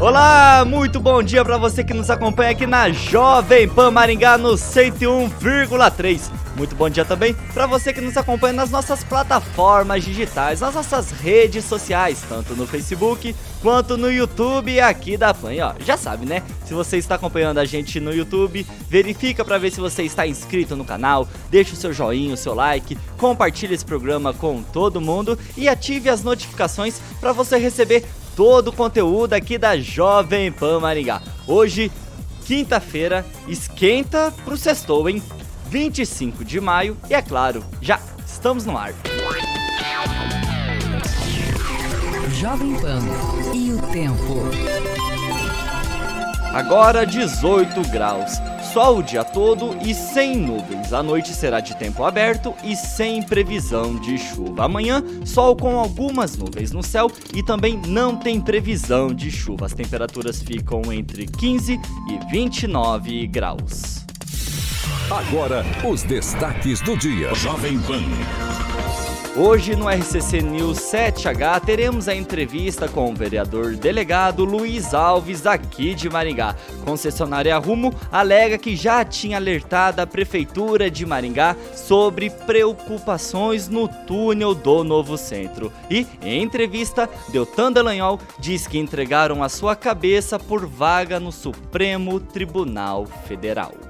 Olá, muito bom dia para você que nos acompanha aqui na Jovem Pan Maringá no 101,3. Muito bom dia também para você que nos acompanha nas nossas plataformas digitais, nas nossas redes sociais, tanto no Facebook quanto no YouTube aqui da Pan. Ó, já sabe, né? Se você está acompanhando a gente no YouTube, verifica para ver se você está inscrito no canal, deixa o seu joinha, o seu like, compartilhe esse programa com todo mundo e ative as notificações para você receber todo o conteúdo aqui da Jovem Pan Maringá. Hoje, quinta-feira, esquenta pro sextou, hein? 25 de maio e é claro, já estamos no ar. Jovem Pan e o tempo. Agora 18 graus. Sol o dia todo e sem nuvens. A noite será de tempo aberto e sem previsão de chuva. Amanhã, sol com algumas nuvens no céu e também não tem previsão de chuva. As temperaturas ficam entre 15 e 29 graus. Agora, os destaques do dia. Jovem Pan. Hoje no RCC News 7H teremos a entrevista com o vereador delegado Luiz Alves aqui de Maringá. Concessionária Rumo alega que já tinha alertado a prefeitura de Maringá sobre preocupações no túnel do novo centro. E em entrevista, Deltan Dallagnol diz que entregaram a sua cabeça por vaga no Supremo Tribunal Federal.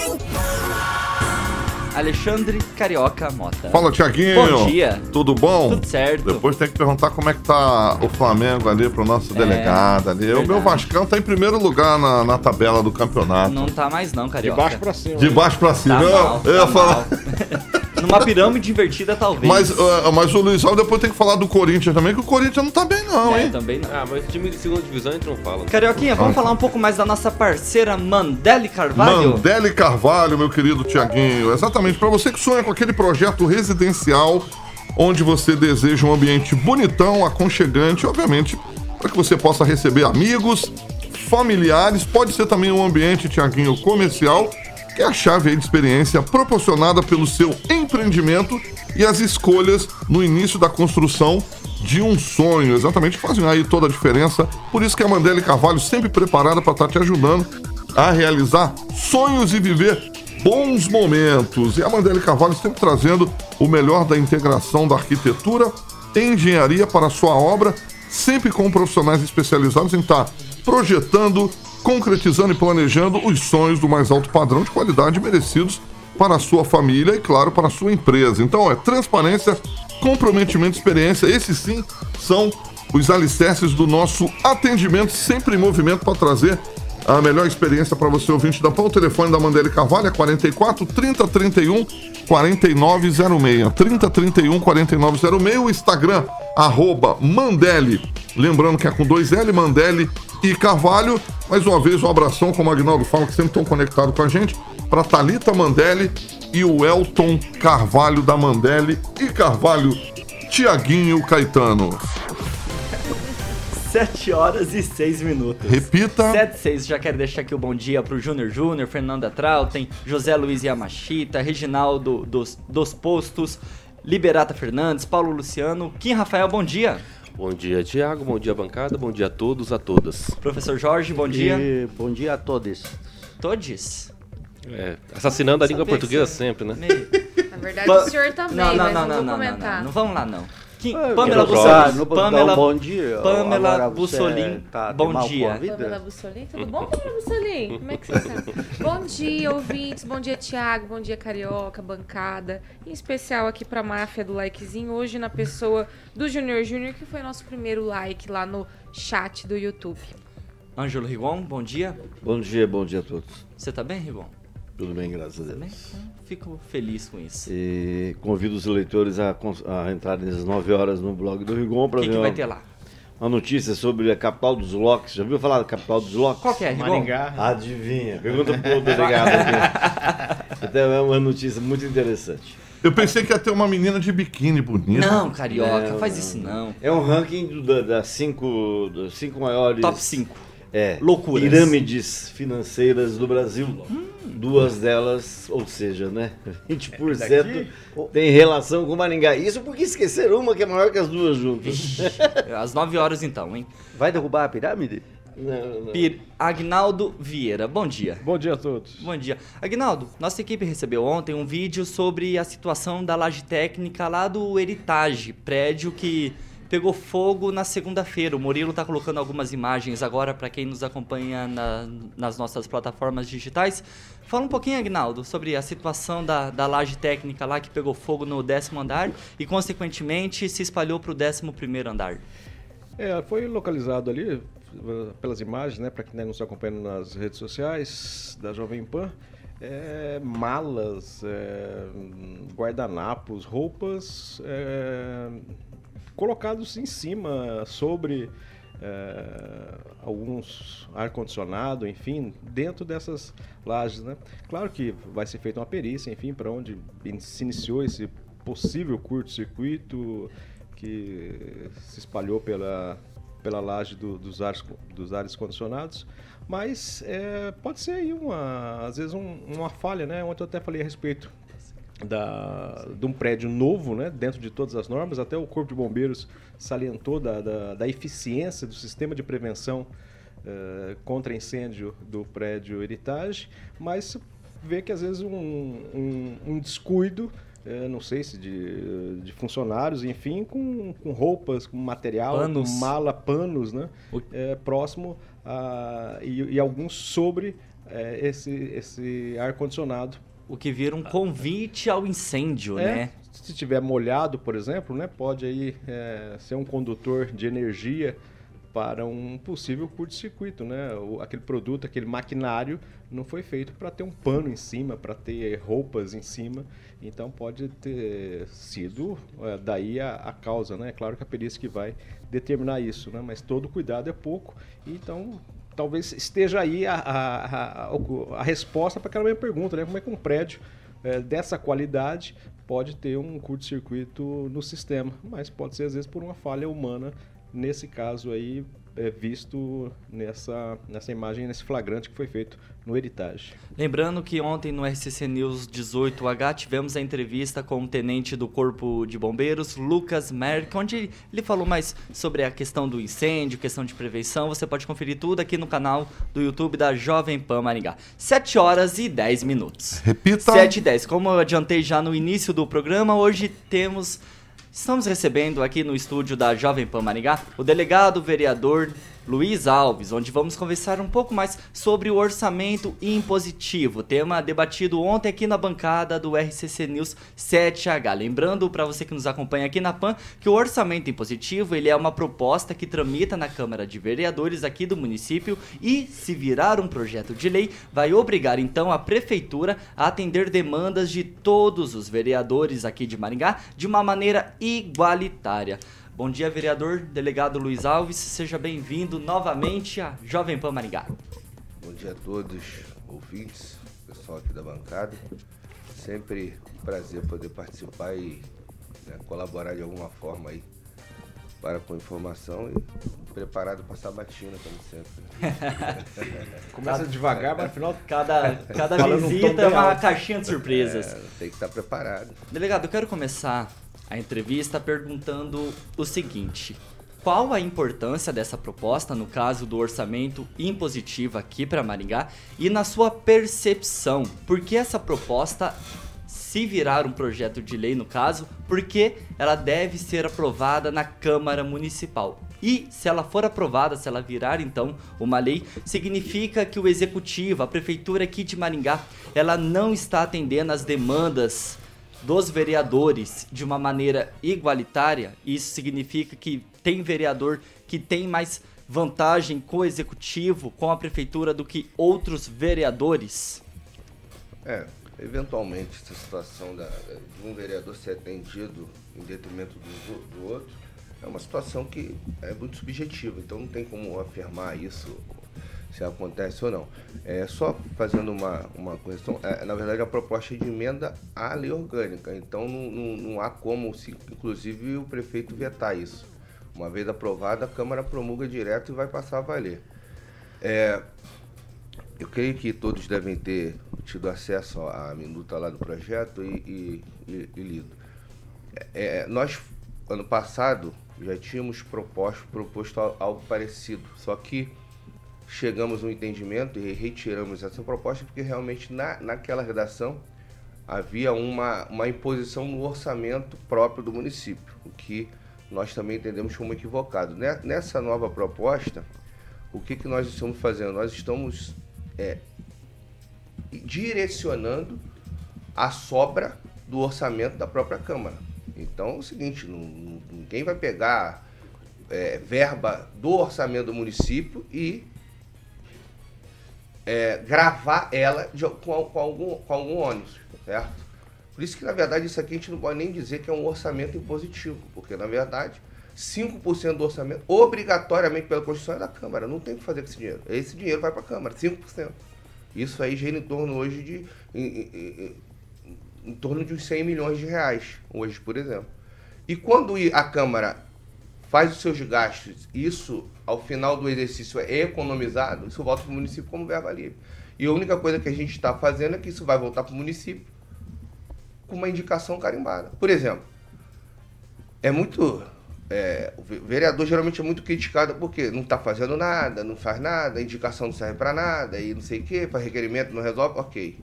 Alexandre Carioca Mota. Fala, Tiaguinho. Bom dia. Tudo bom? Tudo certo. Depois tem que perguntar como é que tá o Flamengo ali pro nosso É, delegado ali. O meu verdade. Vascão tá em primeiro lugar na, na tabela do campeonato. Não tá mais não, Carioca. De baixo pra cima. De baixo pra Tá cima. mal, eu, eu ia tá falar. Numa pirâmide invertida, talvez. Mas, uh, mas o Luiz Alves depois tem que falar do Corinthians também, que o Corinthians não tá bem, não, É, hein? também não. Ah, mas time de segunda divisão a gente não fala. Carioquinha, vamos falar um pouco mais da nossa parceira Mandele Carvalho? Mandele Carvalho, meu querido Tiaguinho. Exatamente, para você que sonha com aquele projeto residencial, onde você deseja um ambiente bonitão, aconchegante, obviamente, para que você possa receber amigos, familiares, pode ser também um ambiente, Tiaguinho, comercial, é a chave de experiência proporcionada pelo seu empreendimento e as escolhas no início da construção de um sonho. Exatamente, fazem aí toda a diferença. Por isso que a Mandele Carvalho sempre preparada para estar te ajudando a realizar sonhos e viver bons momentos. E a Mandele Carvalho sempre trazendo o melhor da integração da arquitetura e engenharia para a sua obra, sempre com profissionais especializados em estar projetando, concretizando e planejando os sonhos do mais alto padrão de qualidade merecidos para a sua família e, claro, para a sua empresa. Então, é transparência, comprometimento, experiência. Esses sim são os alicerces do nosso atendimento, sempre em movimento para trazer a melhor experiência para você, ouvinte da PAN. O telefone da Mandele Carvalho é 44 30 31 4906. 30 31 4906. O Instagram, arroba Mandele. Lembrando que é com dois L, Mandele e Carvalho. Mais uma vez, um abração, como o Agnaldo fala, que sempre estão conectados com a gente. Para Thalita Mandele e o Elton Carvalho da Mandele. E Carvalho, Tiaguinho Caetano. 7 horas e 6 minutos. Repita. 7 6, já quero deixar aqui o bom dia pro Júnior Júnior, Fernanda Trautem, José Luiz Yamashita, Reginaldo dos, dos Postos, Liberata Fernandes, Paulo Luciano, Kim Rafael, bom dia. Bom dia, Tiago. Bom dia, bancada. Bom dia a todos, a todas. Professor Jorge, bom dia. E bom dia a todos. Todes. É, assassinando a língua portuguesa sempre, né? Meio- Na verdade, o senhor também, não, não, mas não, não, não, vou não, não, comentar. não, não vamos lá não. Quem- Ah, Pamela eu Bussolin. já- não vou dar um Pamela, bom dia. Pamela Agora você Bussolin, tá- bom dia. a? Pamela Bussolin, tudo bom, Pamela Bussolin? Como é que você tá? bom dia, ouvintes, bom dia, Thiago, bom dia, Carioca, bancada. Em especial aqui pra máfia do likezinho, hoje na pessoa do Junior Júnior, que foi nosso primeiro like lá no chat do YouTube. Ângelo Rigon, bom dia. Bom dia, bom dia a todos. Você tá bem, Rigon? Tudo bem, graças a Tá bem? Deus. Então, Fico feliz com isso. E convido os leitores a, a entrarem às 9 horas no blog do Rigon O para ver que vai uma, ter lá? uma notícia sobre a capital dos locks. Já ouviu falar da capital dos locks? Qual que é, Rigon? Maringá. Adivinha. Pergunta pro delegado aqui. Então é uma notícia muito interessante. Eu pensei que ia ter uma menina de biquíni bonita. Não, carioca, Não, faz isso não. É um ranking do- da- das cinco, das cinco maiores... Top 5. É, Loucuras. pirâmides financeiras do Brasil. Duas delas, ou seja, né? 20% tem relação com Maringá. Isso porque esqueceram uma que é maior que as duas juntas. Às 9 horas então, hein? Vai derrubar a pirâmide? Não, não. Pir Agnaldo Vieira, bom dia. Bom dia a todos. Bom dia. Agnaldo, nossa equipe recebeu ontem um vídeo sobre a situação da laje técnica lá do Heritage, prédio que pegou fogo na segunda-feira. O Murilo tá colocando algumas imagens agora para quem nos acompanha na- nas nossas plataformas digitais. Fala um pouquinho, Agnaldo, sobre a situação da, da laje técnica lá que pegou fogo no décimo andar e, consequentemente, se espalhou para o décimo primeiro andar. É, foi localizado ali eh, pelas imagens, né, para quem não nos acompanha nas redes sociais da Jovem Pan, é, malas, é, guardanapos, roupas é, colocados em cima sobre é, alguns ar-condicionado, enfim, dentro dessas lajes, né? Claro que vai ser feita uma perícia, enfim, para onde se iniciou esse possível curto-circuito que se espalhou pela, pela laje do- dos, ares, dos ares condicionados, mas é, pode ser aí uma, às vezes um- uma falha, né? Ontem eu até falei a respeito da, de um prédio novo, né, dentro de todas as normas. Até o Corpo de Bombeiros salientou da, da, da eficiência do sistema de prevenção eh, contra incêndio do prédio Heritage, mas vê que às vezes um, um, um descuido, eh, não sei se de, de funcionários, enfim, com, com roupas, com material, Panos. com mala, panos, né, O- eh, próximo a, e, e alguns sobre esse, esse ar-condicionado O que vira um convite ao incêndio, é, né? Se tiver molhado, por exemplo, né, pode aí é, ser um condutor de energia para um possível curto-circuito, né? O- aquele produto, aquele maquinário não foi feito para ter um pano em cima, para ter roupas em cima, então pode ter sido é, daí a, a causa, né? É claro que a perícia que vai determinar isso, né? Mas todo cuidado é pouco, então talvez esteja aí a, a, a, a resposta para aquela mesma pergunta, né? Como é que um prédio eh, dessa qualidade pode ter um curto-circuito no sistema, mas pode ser às vezes por uma falha humana, nesse caso aí é visto nessa, nessa imagem, nesse flagrante que foi feito no Heritage. Lembrando que ontem no RCC News 18H tivemos a entrevista com o tenente do Corpo de Bombeiros, Lucas Merck, onde ele falou mais sobre a questão do incêndio, questão de prevenção. Você pode conferir tudo aqui no canal do YouTube da Jovem Pan Maringá. 7 horas e 10 minutos. Repita. 7 e 10. Como eu adiantei já no início do programa, hoje temos. Estamos recebendo aqui no estúdio da Jovem Pan Maringá o delegado vereador Luiz Alves, onde vamos conversar um pouco mais sobre o orçamento impositivo, tema debatido ontem aqui na bancada do RCC News 7H. Lembrando para você que nos acompanha aqui na PAN que o orçamento impositivo ele é uma proposta que tramita na Câmara de Vereadores aqui do município e, se virar um projeto de lei, vai obrigar então a prefeitura a atender demandas de todos os vereadores aqui de Maringá de uma maneira igualitária. Bom dia, vereador delegado Luiz Alves, seja bem-vindo novamente à Jovem Pan Maringá. Bom dia a todos, ouvintes, pessoal aqui da bancada. Sempre um prazer poder participar e né, colaborar de alguma forma aí para com informação e preparado para sabatina, como sempre. Começa devagar, mas no final Cada, cada um visita é uma alto. caixinha de surpresas. É, tem que estar preparado. Delegado, eu quero começar a entrevista perguntando o seguinte: qual a importância dessa proposta no caso do orçamento impositivo aqui para Maringá e na sua percepção, por que essa proposta se virar um projeto de lei no caso, porque ela deve ser aprovada na Câmara Municipal. E se ela for aprovada, se ela virar então uma lei, significa que o executivo, a prefeitura aqui de Maringá, ela não está atendendo às demandas dos vereadores de uma maneira igualitária. Isso significa que tem vereador que tem mais vantagem com o executivo, com a prefeitura do que outros vereadores? É, eventualmente essa situação da, de um vereador ser atendido em detrimento do, do outro é uma situação que é muito subjetiva, então não tem como afirmar isso se acontece ou não. É só fazendo uma, uma questão, é, na verdade a proposta de emenda à lei orgânica, então não, não, não há como, se, inclusive, o prefeito vetar isso. Uma vez aprovada, a Câmara promulga direto e vai passar a valer. É, eu creio que todos devem ter tido acesso à minuta lá do projeto e, e, e lido. É, nós, ano passado, já tínhamos proposto, proposto algo parecido, só que chegamos a um entendimento e retiramos essa proposta porque realmente na, naquela redação havia uma, uma imposição no orçamento próprio do município, o que nós também entendemos como equivocado. Nessa nova proposta, o que, que nós estamos fazendo? Nós estamos é, direcionando a sobra do orçamento da própria Câmara. Então é o seguinte, ninguém vai pegar é, verba do orçamento do município e é, gravar ela de, com, com, algum, com algum ônibus, certo? Por isso que, na verdade, isso aqui a gente não pode nem dizer que é um orçamento impositivo, porque, na verdade, 5% do orçamento, obrigatoriamente pela Constituição, é da Câmara. Não tem o que fazer com esse dinheiro. Esse dinheiro vai para a Câmara, 5%. Isso aí gira em torno hoje de. Em, em, em, em torno de uns 100 milhões de reais, hoje, por exemplo. E quando a Câmara faz os seus gastos, isso ao final do exercício é economizado, isso volta para o município como verba livre. E a única coisa que a gente está fazendo é que isso vai voltar para o município com uma indicação carimbada. Por exemplo, é muito. É, o vereador geralmente é muito criticado porque não está fazendo nada, não faz nada, a indicação não serve para nada, e não sei o quê, faz requerimento, não resolve, ok.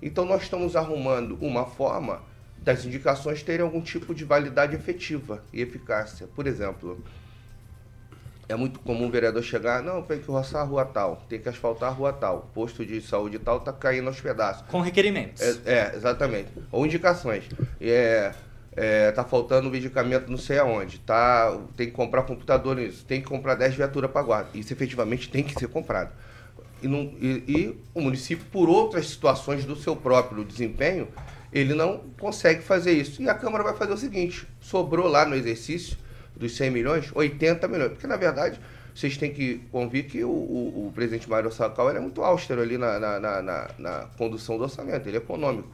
Então nós estamos arrumando uma forma das indicações terem algum tipo de validade efetiva e eficácia. Por exemplo, é muito comum o vereador chegar, não, tem que roçar a rua tal, tem que asfaltar a rua tal, posto de saúde tal tá caindo aos pedaços. Com requerimentos. É, é exatamente. Ou indicações. É, é, tá faltando medicamento não sei aonde, tá, tem que comprar computador nisso, tem que comprar 10 viaturas para guarda. Isso efetivamente tem que ser comprado. E, não, e, e o município, por outras situações do seu próprio desempenho, ele não consegue fazer isso. E a Câmara vai fazer o seguinte: sobrou lá no exercício dos 100 milhões, 80 milhões. Porque, na verdade, vocês têm que convir que o, o, o presidente Mário Sacal é muito austero ali na, na, na, na, condução do orçamento, ele é econômico.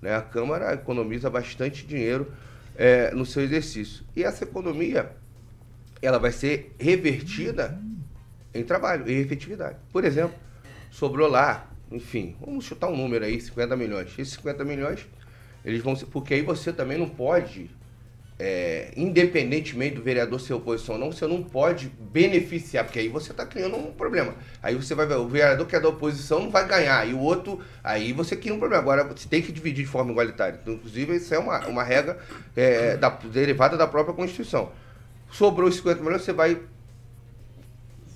Né? A Câmara economiza bastante dinheiro é, no seu exercício. E essa economia ela vai ser revertida em trabalho, em efetividade. Por exemplo, sobrou lá enfim, vamos chutar um número aí, 50 milhões. Esses 50 milhões, eles vão ser. Porque aí você também não pode, é, independentemente do vereador ser oposição ou não, você não pode beneficiar, porque aí você está criando um problema. Aí você vai ver, o vereador que é da oposição não vai ganhar, e o outro, aí você cria um problema. Agora você tem que dividir de forma igualitária. Então, inclusive, isso é uma, uma regra é, da, derivada da própria Constituição. Sobrou os 50 milhões, você vai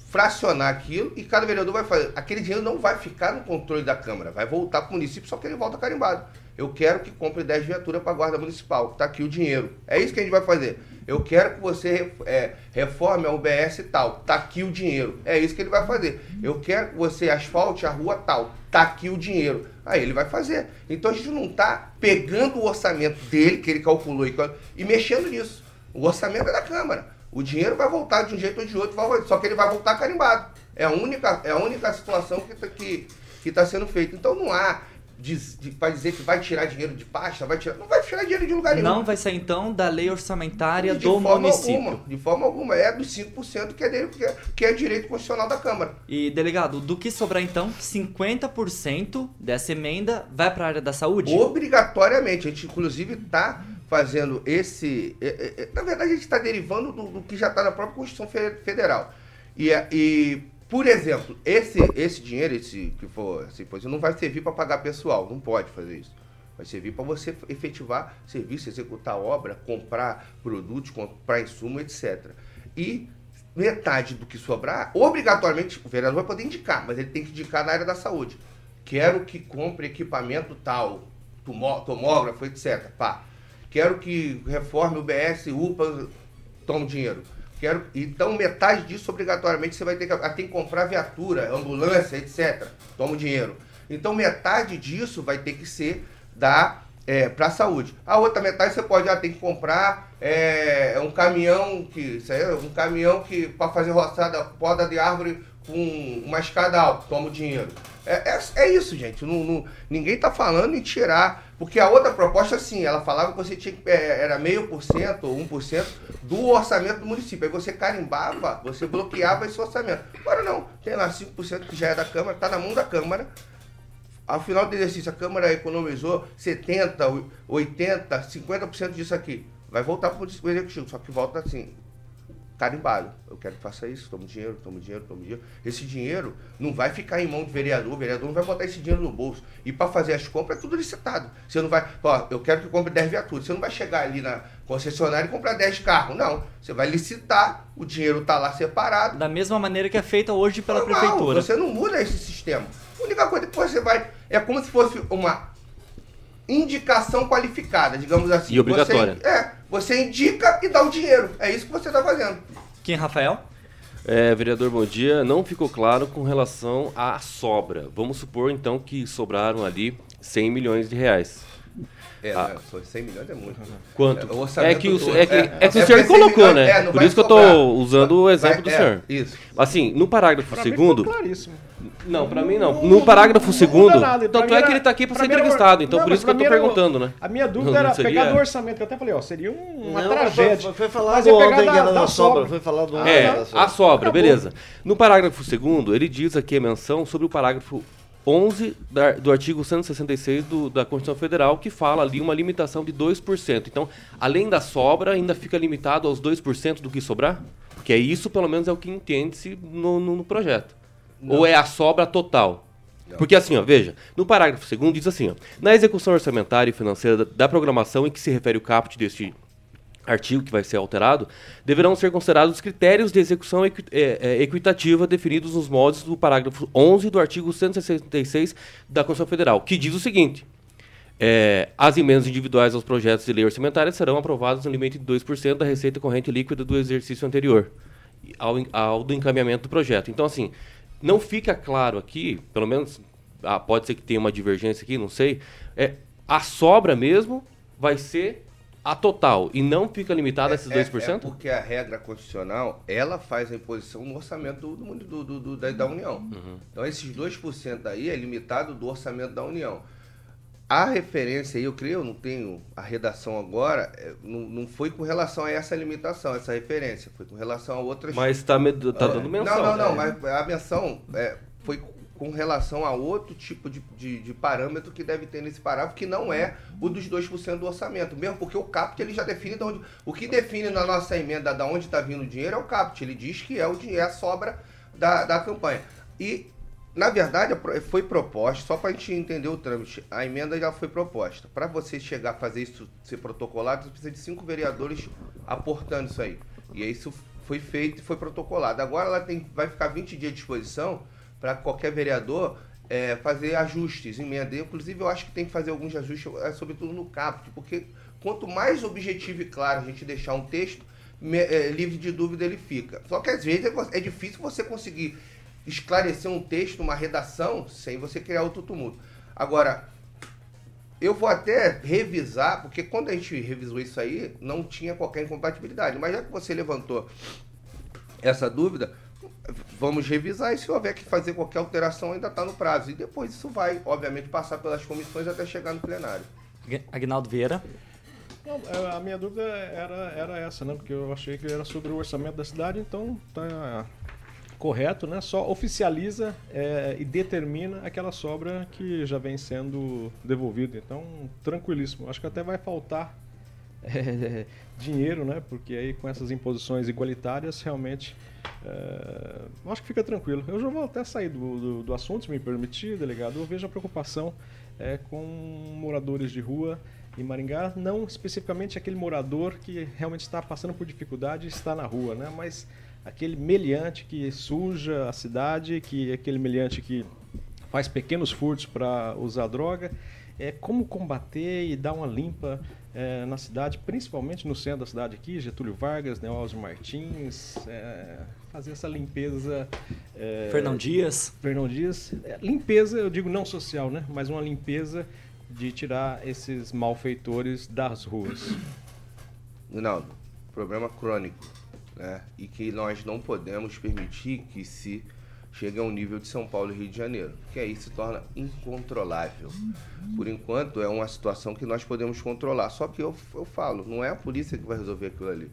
fracionar aquilo e cada vereador vai fazer. Aquele dinheiro não vai ficar no controle da Câmara, vai voltar para o município, só que ele volta carimbado. Eu quero que compre 10 viaturas para a Guarda Municipal, está aqui o dinheiro. É isso que a gente vai fazer. Eu quero que você é, reforme a UBS tal, está aqui o dinheiro. É isso que ele vai fazer. Eu quero que você asfalte a rua tal, está aqui o dinheiro. Aí ele vai fazer. Então a gente não está pegando o orçamento dele, que ele calculou, e, e mexendo nisso. O orçamento é da Câmara. O dinheiro vai voltar de um jeito ou de outro, só que ele vai voltar carimbado. É a única, é a única situação que está que, que tá sendo feita. Então não há para dizer que vai tirar dinheiro de pasta, vai tirar, não vai tirar dinheiro de lugar nenhum. Não vai ser então da lei orçamentária de do município. Alguma, de forma alguma, é dos 5% que é dele, que é, que é direito constitucional da Câmara. E delegado, do que sobrar então, 50% dessa emenda vai para a área da saúde? Obrigatoriamente, a gente inclusive está fazendo esse. É, é, é, na verdade, a gente está derivando do, do, que já está na própria Constituição Federal. E, e, por exemplo, esse, esse dinheiro, esse que for imposto, não vai servir para pagar pessoal, não pode fazer isso. Vai servir para você efetivar serviço, executar obra, comprar produtos, comprar insumo, etc. E metade do que sobrar, obrigatoriamente, o vereador vai poder indicar, mas ele tem que indicar na área da saúde. Quero que compre equipamento tal, tomó- tomógrafo, etc. Pá. Quero que reforme o BS, UPA, toma dinheiro. Quero, então, metade disso, obrigatoriamente, você vai ter que, ah, tem que comprar viatura, ambulância, etc. Toma dinheiro. Então, metade disso vai ter que ser da para a saúde. A outra metade você pode, ah, tem que comprar é, um caminhão que, isso aí, é um caminhão que para fazer roçada, poda de árvore com uma escada alta, toma o dinheiro. É, é, é isso, gente. Não, não- ninguém tá falando em tirar. Porque a outra proposta, assim, ela falava que você tinha que. é, Era meio por cento ou 1% do orçamento do município. Aí você carimbava, você bloqueava esse orçamento. Agora não, tem lá 5% que já é da Câmara, tá na mão da Câmara. Ao final do exercício, a Câmara economizou 70, 80, 50% disso aqui. Vai voltar para o executivo, só que volta assim, carimbado. Eu quero que faça isso, toma dinheiro, toma dinheiro, toma dinheiro. Esse dinheiro não vai ficar em mão do vereador, o vereador não vai botar esse dinheiro no bolso. E para fazer as compras é tudo licitado. Você não vai, ó, eu quero que compre 10 viaturas. Você não vai chegar ali na concessionária e comprar 10 carros, não. Você vai licitar, o dinheiro está lá separado. Da mesma maneira que é feita hoje pela Normal, prefeitura. Você não muda esse sistema. A única coisa que você vai. É como se fosse uma indicação qualificada, digamos assim. E obrigatória. Você, é, você indica e dá o dinheiro. É isso que você está fazendo. Quem, Rafael? É, vereador, bom dia. Não ficou claro com relação à sobra. Vamos supor, então, que sobraram ali 100 milhões de reais. É, Ah. né, só 100 milhões é muito. Quanto? É, o orçamento É que o, todo. é que, É, é que é o senhor porque 100 colocou, milhões, né? é, não Por isso que eu tô usando o exemplo Vai- do é, senhor. isso. Assim, no parágrafo Pra segundo. claríssimo. Não, pra mim não. No parágrafo não segundo. nada. Pra Tanto é que ele tá aqui pra pra ser entrevistado. Então Não, por isso que eu era- perguntando, né? A minha dúvida Não era seria- pegar do orçamento, que eu até falei, ó, seria um- uma Não, tragédia. Foi, foi falado Mas ontem da- da da sobra. Foi falado ontem. É, a sobra, beleza. No parágrafo segundo, ele diz aqui a menção sobre o parágrafo 11 da- do artigo 166 do- da Constituição Federal, que fala ali uma limitação de 2%. Então, além da sobra, ainda fica limitado aos 2% do que sobrar? Porque é isso, pelo menos, é o que entende-se no, no- no projeto. Ou é a sobra total? Porque assim, ó, veja, no parágrafo segundo diz assim, ó, na execução orçamentária e financeira da, da programação em que se refere o caput deste artigo que vai ser alterado, deverão ser considerados os critérios de execução equi- é, é, equitativa definidos nos moldes do parágrafo 11 do artigo 166 da Constituição Federal, que diz o seguinte: é, as emendas individuais aos projetos de lei orçamentária serão aprovadas no limite de 2% da receita corrente líquida do exercício anterior ao, ao do encaminhamento do projeto. Então, assim, não fica claro aqui, pelo menos ah, pode ser que tenha uma divergência aqui, não sei, é, a sobra mesmo vai ser a total e não fica limitada a esses 2%? É, é porque a regra constitucional, ela faz a imposição no orçamento do, do- do- do- da, da União. Uhum. Então esses 2% aí é limitado do orçamento da União. A referência aí, eu creio, eu não tenho a redação agora, é, não, não foi com relação a essa limitação, essa referência, foi com relação a outras... Mas tá, me- tá dando menção. Não, não, não, né? mas a menção é, foi com relação a outro tipo de, de, de parâmetro que deve ter nesse parágrafo, que não é o dos 2% do orçamento. Mesmo porque o CAPT ele já define de onde. O que define na nossa emenda de onde está vindo o dinheiro é o CAPT. Ele diz que é o é a sobra da, da campanha. E, na verdade, pro- foi proposta, só para a gente entender o trâmite, a emenda já foi proposta. Para você chegar a fazer isso ser protocolado, você precisa de cinco vereadores aportando isso aí. E isso foi feito e foi protocolado. Agora ela tem, vai ficar 20 dias à disposição para qualquer vereador é, fazer ajustes, emenda. Inclusive, eu acho que tem que fazer alguns ajustes, é, sobretudo no caput, porque quanto mais objetivo e claro a gente deixar um texto, me- é, livre de dúvida ele fica. Só que às vezes é, é difícil você conseguir esclarecer um texto, uma redação, sem você criar outro tumulto. Agora, eu vou até revisar, porque quando a gente revisou isso aí, não tinha qualquer incompatibilidade. Mas já que você levantou essa dúvida, vamos revisar e se houver que fazer qualquer alteração ainda está no prazo. E depois isso vai, obviamente, passar pelas comissões até chegar no plenário. Agnaldo Vieira. Não, é, a minha dúvida era, era essa, né? Porque eu achei que era sobre o orçamento da cidade, então tá correto, né? Só oficializa é, e determina aquela sobra que já vem sendo devolvida. Então, tranquilíssimo. Acho que até vai faltar é, dinheiro, né? Porque aí com essas imposições igualitárias, realmente, é, acho que fica tranquilo. Eu já vou até sair do, do, do assunto, se me permitir, delegado. Eu vejo a preocupação é, com moradores de rua em Maringá, não especificamente aquele morador que realmente está passando por dificuldade e está na rua, né? mas aquele meliante que suja a cidade, que aquele meliante que faz pequenos furtos para usar droga. É como combater e dar uma limpa é, na cidade, principalmente no centro da cidade aqui, Getúlio Vargas, Neósio Martins, é, fazer essa limpeza. É, Fernão Dias. Fernão Dias. É, limpeza, eu digo não social, né? Mas uma limpeza de tirar esses malfeitores das ruas. Rinaldo, problema crônico, né? E que nós não podemos permitir que se chegue a um nível de São Paulo e Rio de Janeiro, que aí se torna incontrolável. Por enquanto, é uma situação que nós podemos controlar. Só que eu, eu falo, não é a polícia que vai resolver aquilo ali.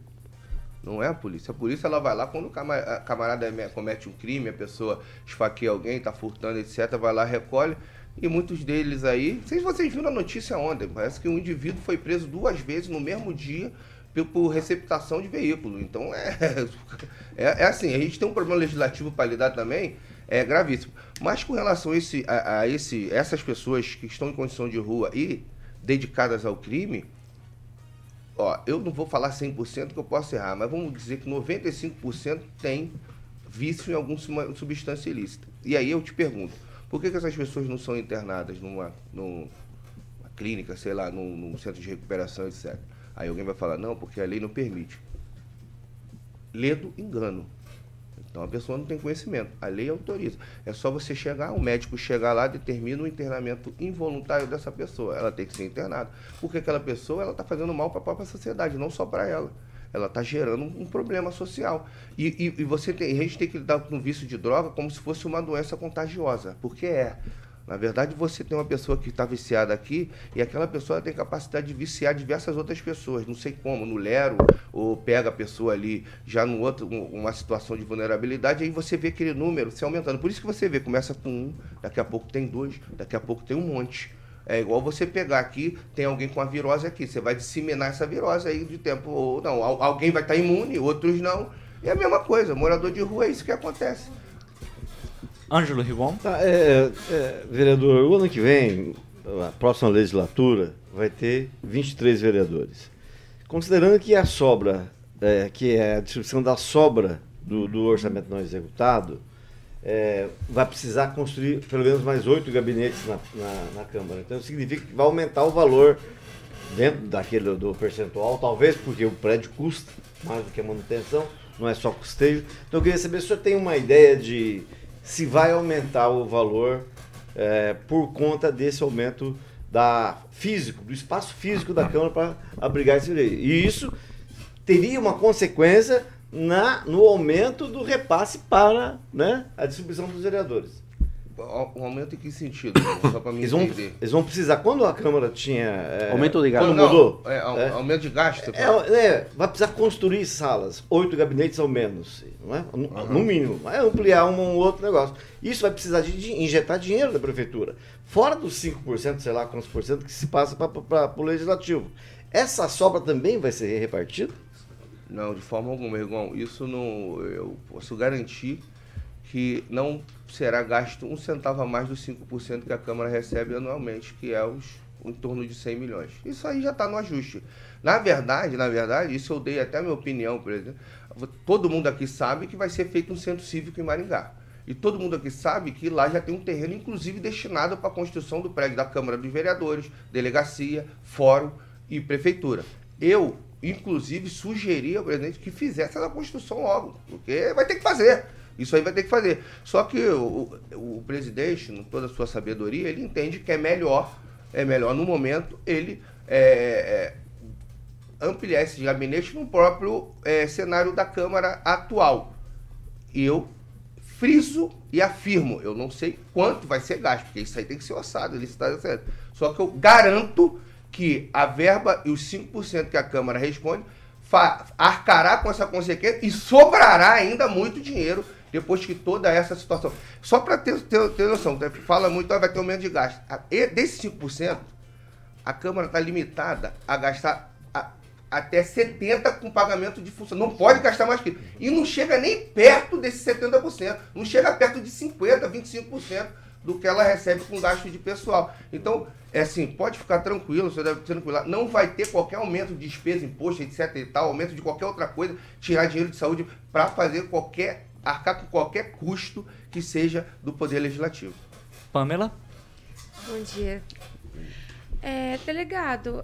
Não é a polícia. A polícia ela vai lá quando o camarada comete um crime, a pessoa esfaqueia alguém, está furtando, etc., vai lá, recolhe. E muitos deles aí, se vocês viram a notícia ontem, parece que um indivíduo foi preso duas vezes no mesmo dia por receptação de veículo. Então é, é, é, assim, a gente tem um problema legislativo para lidar também, é gravíssimo. Mas com relação a, esse, a, a esse, essas pessoas que estão em condição de rua e dedicadas ao crime, ó, eu não vou falar 100% que eu posso errar, mas vamos dizer que 95% tem vício em alguma substância ilícita. E aí eu te pergunto, por que, que essas pessoas não são internadas numa, numa clínica, sei lá, num, num centro de recuperação, etc.? Aí alguém vai falar, não, porque a lei não permite. Ledo engano. Então a pessoa não tem conhecimento. A lei autoriza. É só você chegar, o médico chegar lá, determina o internamento involuntário dessa pessoa. Ela tem que ser internada. Porque aquela pessoa ela está fazendo mal para a própria sociedade, não só para ela. Ela está gerando um problema social. E, e, e, você tem, a gente tem que lidar com o vício de droga como se fosse uma doença contagiosa. Porque é. Na verdade, você tem uma pessoa que está viciada aqui e aquela pessoa tem capacidade de viciar diversas outras pessoas. Não sei como, no Lero, ou pega a pessoa ali já no outro, uma situação de vulnerabilidade, aí você vê aquele número se aumentando. Por isso que você vê, começa com um, daqui a pouco tem dois, daqui a pouco tem um monte. É igual você pegar aqui, tem alguém com a virose aqui, você vai disseminar essa virose aí de tempo ou não. Alguém vai estar tá imune, outros não. É a mesma coisa, morador de rua é isso que acontece. Ângelo Rigon. Tá, é, é, vereador, o ano que vem, a próxima legislatura, vai ter 23 vereadores. Considerando que a sobra, é, que é a distribuição da sobra do, do orçamento não executado, é, vai precisar construir pelo menos mais oito gabinetes na, na, na, Câmara. Então significa que vai aumentar o valor dentro daquele do percentual, talvez porque o prédio custa mais do que a manutenção, não é só custeio. Então eu queria saber se o senhor tem uma ideia de se vai aumentar o valor é, por conta desse aumento da físico, do espaço físico da Câmara para abrigar esse direito. E isso teria uma consequência na, no aumento do repasse para né, a distribuição dos vereadores. Um aumento em que sentido? Só para mim eles vão, entender. Eles vão precisar. Quando a Câmara tinha. É, aumento de gasto. Quando mudou. É, é, aumento de gasto. É, é, vai precisar construir salas, oito gabinetes ao menos. Não é? no, uhum. no mínimo. Vai ampliar um, um, outro negócio. Isso vai precisar de, de, injetar dinheiro da prefeitura. Fora dos 5%, sei lá quantos por cento que se passa para o legislativo. Essa sobra também vai ser repartida? Não, de forma alguma, irmão. Isso não. Eu posso garantir que não será gasto um centavo a mais dos 5% que a Câmara recebe anualmente, que é os em torno de 100 milhões. Isso aí já está no ajuste. Na verdade, na verdade, isso eu dei até a minha opinião, por exemplo. Todo mundo aqui sabe que vai ser feito um centro cívico em Maringá. E todo mundo aqui sabe que lá já tem um terreno, inclusive, destinado para a construção do prédio da Câmara dos Vereadores, delegacia, fórum e prefeitura. Eu, inclusive, sugeri ao presidente que fizesse essa construção logo, porque vai ter que fazer. Isso aí vai ter que fazer. Só que o, o, presidente, com toda a sua sabedoria, ele entende que é melhor, é melhor no momento ele é, é, ampliar esse gabinete no próprio é, cenário da Câmara atual. E eu friso e afirmo, eu não sei quanto vai ser gasto, porque isso aí tem que ser orçado, licitado, etc. Só que eu garanto que a verba e os 5% que a Câmara responde arcará com essa consequência e sobrará ainda muito dinheiro depois que toda essa situação. Só para ter, ter, ter noção, né? fala muito, vai ter aumento de gasto. Desses 5%, a Câmara está limitada a gastar a, até 70% com pagamento de função. Não pode gastar mais que isso. E não chega nem perto desses 70%. Não chega perto de 50%, 25% do que ela recebe com gasto de pessoal. Então, é assim, pode ficar tranquilo, você deve tranquilo. Não vai ter qualquer aumento de despesa, imposto, etc e tal, aumento de qualquer outra coisa, tirar dinheiro de saúde para fazer qualquer, arcar com qualquer custo que seja do Poder Legislativo. Pamela? Bom dia. É, delegado,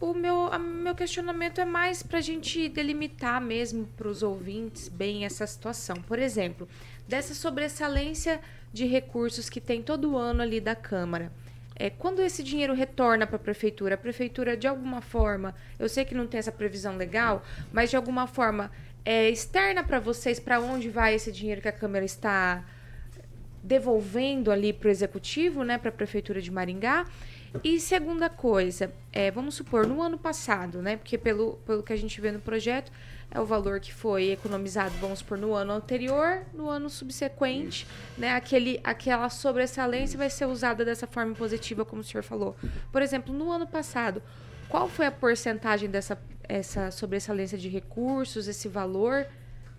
o meu, a- meu questionamento é mais para a gente delimitar mesmo para os ouvintes bem essa situação. Por exemplo, dessa sobressalência de recursos que tem todo ano ali da Câmara. É, quando esse dinheiro retorna para a prefeitura, a prefeitura de alguma forma, eu sei que não tem essa previsão legal, mas de alguma forma é externa para vocês para onde vai esse dinheiro que a Câmara está devolvendo ali para o executivo, né, para a prefeitura de Maringá. E segunda coisa, é, vamos supor, no ano passado, né, porque pelo, pelo que a gente vê no projeto, é o valor que foi economizado, vamos supor, no ano anterior, no ano subsequente, né, aquele, aquela sobressalência vai ser usada dessa forma positiva, como o senhor falou. Por exemplo, no ano passado, qual foi a porcentagem dessa essa sobressalência de recursos, esse valor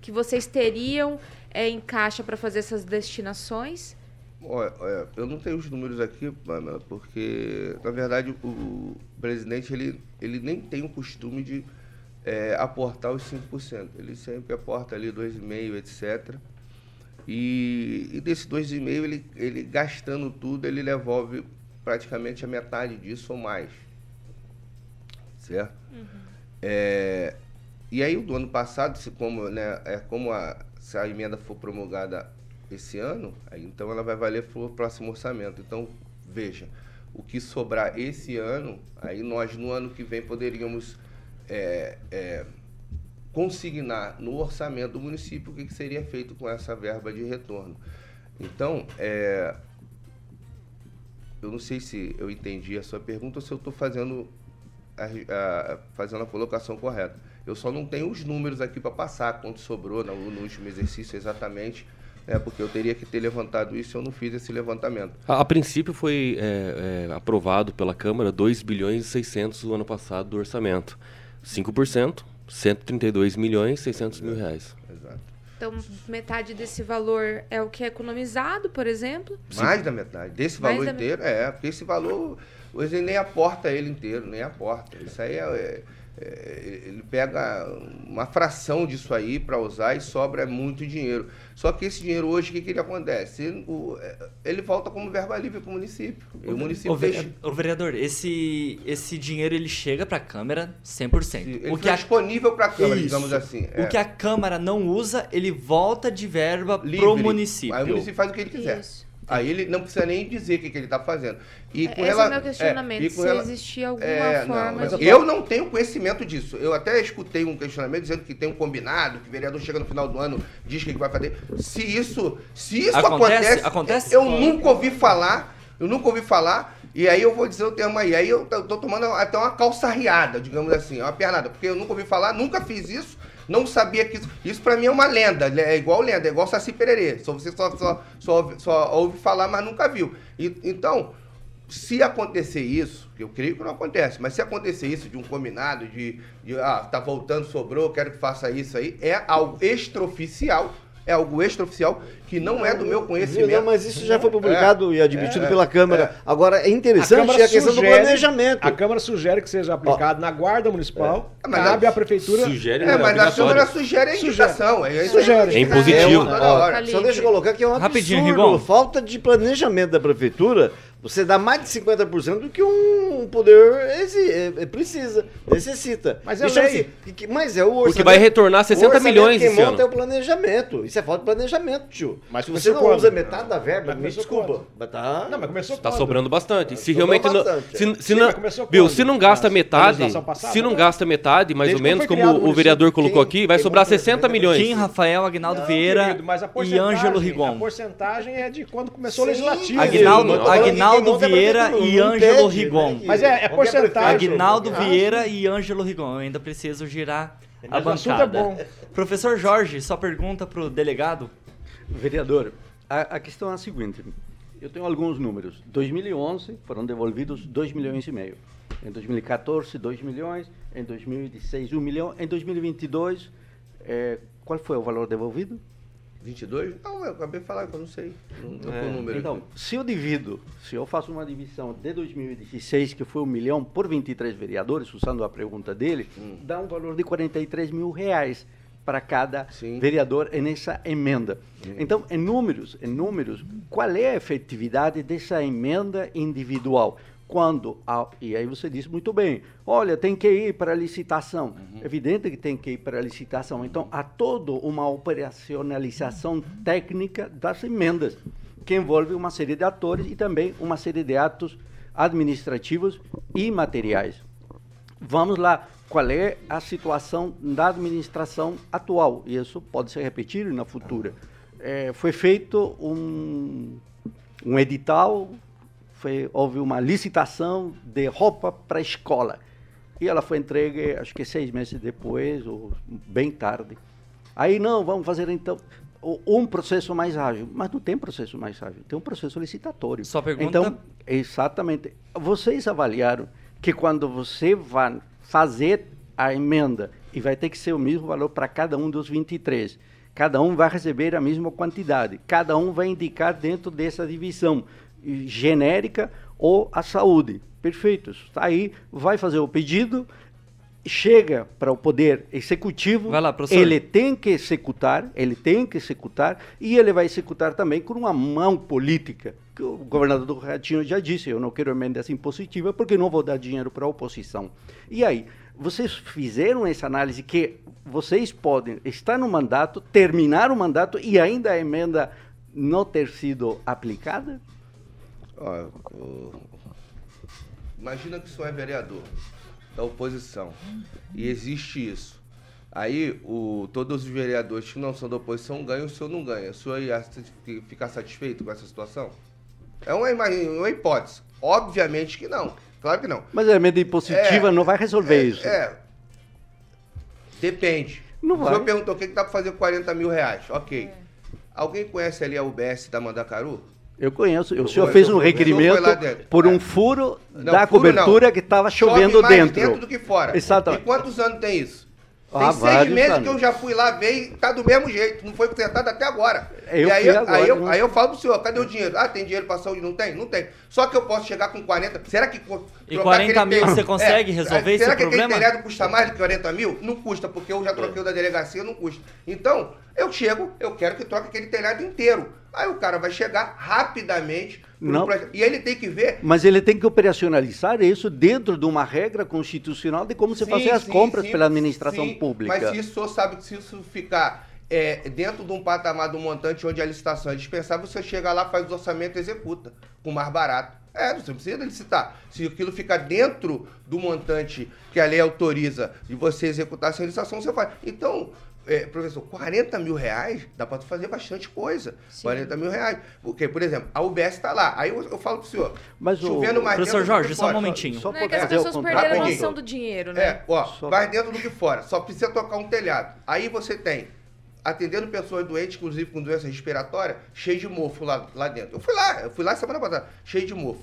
que vocês teriam é, em caixa para fazer essas destinações? Olha, olha, eu não tenho os números aqui, Pamela, porque, na verdade, o, o presidente ele, ele nem tem o costume de é, aportar os 5%. Ele sempre aporta ali 2,5%, etc. E, e desse 2,5%, ele, ele gastando tudo, ele devolve praticamente a metade disso ou mais. Certo? É, e aí, o do ano passado, se como, né, é, como a, se a emenda for promulgada esse ano, aí, então ela vai valer para o próximo orçamento. Então, veja, o que sobrar esse ano, aí nós no ano que vem poderíamos é, é, consignar no orçamento do município o que, que seria feito com essa verba de retorno. Então, é, eu não sei se eu entendi a sua pergunta ou se eu estou fazendo a, a- fazendo a colocação correta. Eu só não tenho os números aqui para passar, quanto sobrou no, no último exercício exatamente, né, porque eu teria que ter levantado isso eu não fiz esse levantamento. A, a princípio foi é, é, aprovado pela Câmara 2 bilhões e 600 o ano passado do orçamento. 5%, 132 milhões e 600 mil reais. Exato. Então, metade desse valor é o que é economizado, por exemplo. Mais da metade. Desse Mais valor inteiro, é, porque esse valor, hoje ele nem aporta ele inteiro, nem aporta. Isso aí é, é- é, ele pega uma fração disso aí para usar e sobra muito dinheiro. Só que esse dinheiro hoje, o que, que ele acontece? Ele, o- é, ele volta como verba livre para o município. E o município deixa. ô, vereador, esse, esse dinheiro ele chega para a Câmara 100%. Ele o que a, disponível para a Câmara, Isso. digamos assim. o é. que a Câmara não usa, ele volta de verba pro Livre. município. Aí o município faz o que ele quiser. Isso. Aí ele não precisa nem dizer o que, que ele está fazendo. E com Esse rela- é o meu questionamento. e com se rela- existia alguma É, não, forma mas de... eu não tenho conhecimento disso. Eu até escutei um questionamento dizendo que tem um combinado, que o vereador chega no final do ano, diz o que que vai fazer. Se isso, se isso Acontece? acontece, Acontece? eu nunca ouvi falar, eu nunca ouvi falar, e aí eu vou dizer o termo aí. Aí eu tô, tô tomando até uma calçarriada, digamos assim, uma pernada, porque eu nunca ouvi falar, nunca fiz isso. Não sabia que isso. Isso pra mim é uma lenda. É igual lenda, é igual Saci Pererê. Só você só, só, só, só ouve falar, mas nunca viu. E, então, se acontecer isso, eu creio que não acontece, mas se acontecer isso de um combinado, de, de ah, tá voltando, sobrou, quero que faça isso aí, é algo extraoficial, é algo extraoficial que não é do meu conhecimento. Não, mas isso já foi publicado É, e admitido é, pela Câmara. Agora, é A interessante Câmara a questão sugere- do planejamento. A Câmara sugere que seja aplicado na Guarda Municipal. É, mas cabe a- à Prefeitura. Sugere, É, é mas a. Câmara sugere a indicação. É, aí Sugere. É impositivo. É, É, ó, só deixa eu colocar que é um Rapidinho, absurdo, Rigon. falta de planejamento da prefeitura. Você dá mais de 50% do que um poder é, é, precisa, necessita. Mas é Isso lei. assim, que- mas é o orçamento. Porque vai retornar 60 o orçamento milhões quem esse monta ano. é o planejamento. Isso é falta de planejamento, tio. Mas Se você não quando? usa metade da verba, Mas me desculpa. Mas tá... Não, mas começou Tá quando? sobrando bastante. Se Sobrou realmente não, bastante, se, é. se Sim, não, mas quando? se não gasta Na metade, passada? se não gasta metade, mais Desde ou menos como o o vereador colocou Quem- aqui, vai quem sobrar montou? 60 Kim, milhões. Kim, Rafael, Agnaldo Não, Vieira querido, mas a e Ângelo A Rigon. porcentagem é de quando começou o legislativo. Aguinaldo- eu monta é Vieira e Ângelo Rigon. né, que Mas é- é porcentagem. Aguinaldo Ah, Vieira e Ângelo Rigon. Eu ainda preciso girar a Mas o é bancada. bom. Professor Jorge, só pergunta pro delegado. Vereador, a, a questão é a seguinte. Eu tenho alguns números. 2011 foram devolvidos 2 milhões e meio. Em 2014, 2 milhões. Em 2016, 1 milhão. Em 2022, eh, qual foi o valor devolvido? 22? Não, eu acabei de falar que eu não sei. Não tô com o número. Então, aqui. se eu divido, se eu faço uma divisão de 2016, que foi um milhão por 23 vereadores, usando a pergunta dele, dá um valor de 43 mil reais para cada Sim. vereador nessa emenda. Então, em números, em números, qual é a efetividade dessa emenda individual? Quando, a- e aí você disse muito bem, olha, tem que ir para a licitação. Evidente que tem que ir para a licitação. Então, há toda uma operacionalização técnica das emendas, que envolve uma série de atores e também uma série de atos administrativos e materiais. Vamos lá, qual é a situação da administração atual? E isso pode se repetir na futura. Eh, foi feito um, um edital, foi, houve uma licitação de roupa para a escola. E ela foi entregue, acho que seis meses depois, ou bem tarde. Aí, não, vamos fazer então um processo mais ágil. Mas não tem processo mais ágil, tem um processo licitatório. Só pergunta- Então, exatamente. Vocês avaliaram que quando você vai fazer a emenda, e vai ter que ser o mesmo valor para cada um dos 23, cada um vai receber a mesma quantidade, cada um vai indicar dentro dessa divisão genérica ou a saúde. Perfeito. Está aí, vai fazer o pedido, chega para o poder executivo, Vai lá, ele tem que executar, ele tem que executar e ele vai executar também com uma mão política. Que o governador do Ratinho já disse, eu não quero emendas impositivas porque não vou dar dinheiro para a oposição. E aí, vocês fizeram essa análise que vocês podem estar no mandato, terminar o mandato e ainda a emenda não ter sido aplicada? Ó, o- Imagina que o senhor é vereador da oposição e existe isso. Aí o, todos os vereadores que não são da oposição ganham, o senhor não ganha. O senhor ia ficar satisfeito com essa situação? É uma, uma hipótese. Obviamente que não. Claro que não. Mas a emenda impositiva É, não vai resolver é, isso. É. Depende. Não o vai. senhor perguntou o que, que dá para fazer com 40 mil reais. Ok. Alguém conhece ali a UBS da Mandacaru? Eu conheço. O senhor fez um requerimento por É. um furo Não, da furo cobertura não. que estava Chove chovendo mais dentro. dentro do que fora. Exatamente. E quantos anos tem isso? Tem Ah, seis meses anos. que eu já fui lá ver e tá do mesmo jeito. Não foi consertado até agora. Eu e aí, fui agora, aí, eu, não- aí eu falo pro senhor, cadê o dinheiro? Ah, tem dinheiro pra saúde? Não tem? Não tem. Só que eu posso chegar com 40. Será que. E trocar 40 aquele mil você consegue resolver esse será que problema? aquele telhado custa mais de 40 mil? Não custa, porque eu já troquei o da delegacia, não custa. Então, eu chego, eu quero que troque aquele telhado inteiro. Aí o cara vai chegar rapidamente. Não. projeto. E ele tem que ver Mas ele tem que operacionalizar isso dentro de uma regra constitucional de como se Sim, fazer as sim, compras sim, pela administração pública. Mas se isso, sabe que se isso ficar é, dentro de um patamar do montante onde a licitação é dispensável, você chega lá, faz o orçamento e executa, com mais barato. É, você não precisa licitar. Se aquilo ficar dentro do montante que a lei autoriza de você executar sem licitação, você faz. Então, é, professor, 40 mil reais dá para fazer bastante coisa. 40 mil reais. Porque, por exemplo, a UBS está lá. Aí eu, eu falo pro senhor, Mas o- chovendo mais Professor dentro do que Jorge, só um momentinho. Só Não é que as o pessoas perderam a noção do dinheiro, né? É, ó, Só- vai dentro do que fora. Só precisa tocar um telhado. Aí você tem, atendendo pessoas doentes, inclusive com doença respiratória, cheio de mofo lá, lá dentro. Eu fui lá, eu fui lá semana passada, cheio de mofo.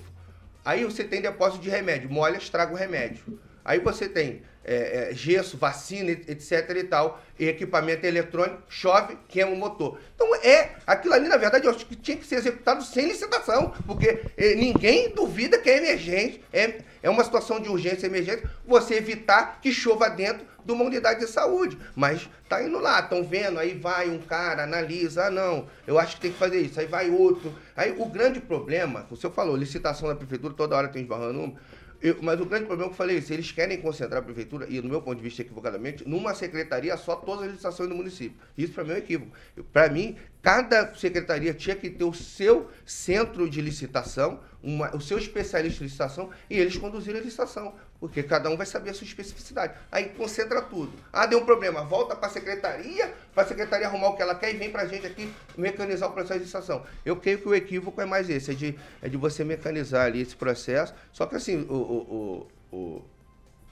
Aí você tem depósito de remédio, molha, estraga o remédio. Aí você tem é, é, gesso, vacina, et- etc e tal, e equipamento eletrônico, chove, queima o motor. Então é, aquilo ali na verdade eu acho que tinha que ser executado sem licitação, porque eh, ninguém duvida que é emergente, é, é uma situação de urgência emergente, você evitar que chova dentro de uma unidade de saúde. Mas tá indo lá, estão vendo, aí vai um cara, analisa, ah não, eu acho que tem que fazer isso, aí vai outro. Aí o grande problema, o senhor falou, licitação da prefeitura, toda hora tem esbarrando número, eu- mas o grande problema que eu falei é isso, eles querem concentrar a prefeitura, e no meu ponto de vista equivocadamente, numa secretaria só todas as licitações do município. Isso para mim é um equívoco. Para mim, cada secretaria tinha que ter o seu centro de licitação, uma- o seu especialista em licitação, e eles conduzirem a licitação, porque cada um vai saber a sua especificidade. Aí concentra tudo. Ah, deu um problema, volta para a secretaria, para a secretaria arrumar o que ela quer e vem para a gente aqui mecanizar o processo de licitação. Eu creio que o equívoco é mais esse, é de, é de você mecanizar ali esse processo. Só que assim, o, o, o, o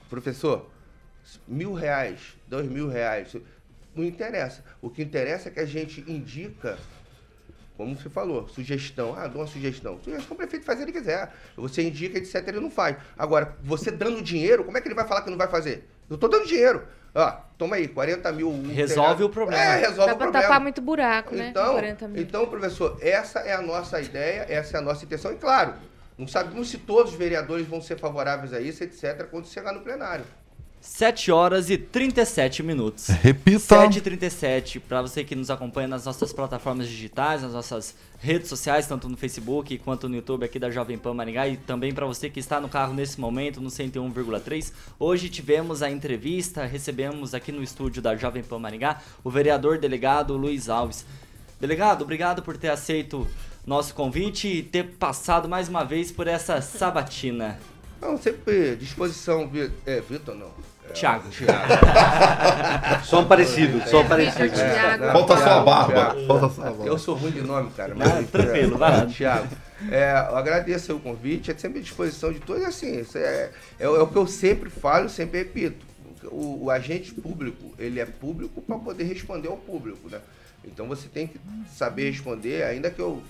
professor, mil reais, dois mil reais, não interessa. O que interessa é que a gente indica como você falou, sugestão. Ah, dou uma sugestão. Sugestão o prefeito faz o que ele quiser. Você indica, etc, ele não faz. Agora, você dando dinheiro, como é que ele vai falar que não vai fazer? Eu tô dando dinheiro. Ó, toma aí, 40 mil. um Resolve o problema. É, resolve Dá o pra problema. tapar muito buraco, né? Então, 40 mil. então, professor, essa é a nossa ideia, essa é a nossa intenção. E claro, não sabemos se todos os vereadores vão ser favoráveis a isso, etc., quando chegar no plenário. 7 horas e 37 minutos. Repita. 7 e 37 para você que nos acompanha nas nossas plataformas digitais, nas nossas redes sociais, tanto no Facebook quanto no YouTube aqui da Jovem Pan Maringá e também para você que está no carro nesse momento no 101,3. Hoje tivemos a entrevista, recebemos aqui no estúdio da Jovem Pan Maringá o vereador delegado Luiz Alves. Delegado, obrigado por ter aceito nosso convite e ter passado mais uma vez por essa sabatina. Não, sempre disposição, é, Vitor, não. É, Thiago. São parecidos, são Vitor, parecidos. Thiago. Falta só a Thiago, barba. Thiago. Falta só a barba. Eu sou ruim de nome, cara. Ah, tranquilo, vai lá. Thiago. É, eu agradeço o convite, é sempre à disposição de todos. Assim, isso é, é, é o que eu sempre falo, sempre repito. O, o agente público, ele é público para poder responder ao público, né? Então você tem que saber responder, ainda que eu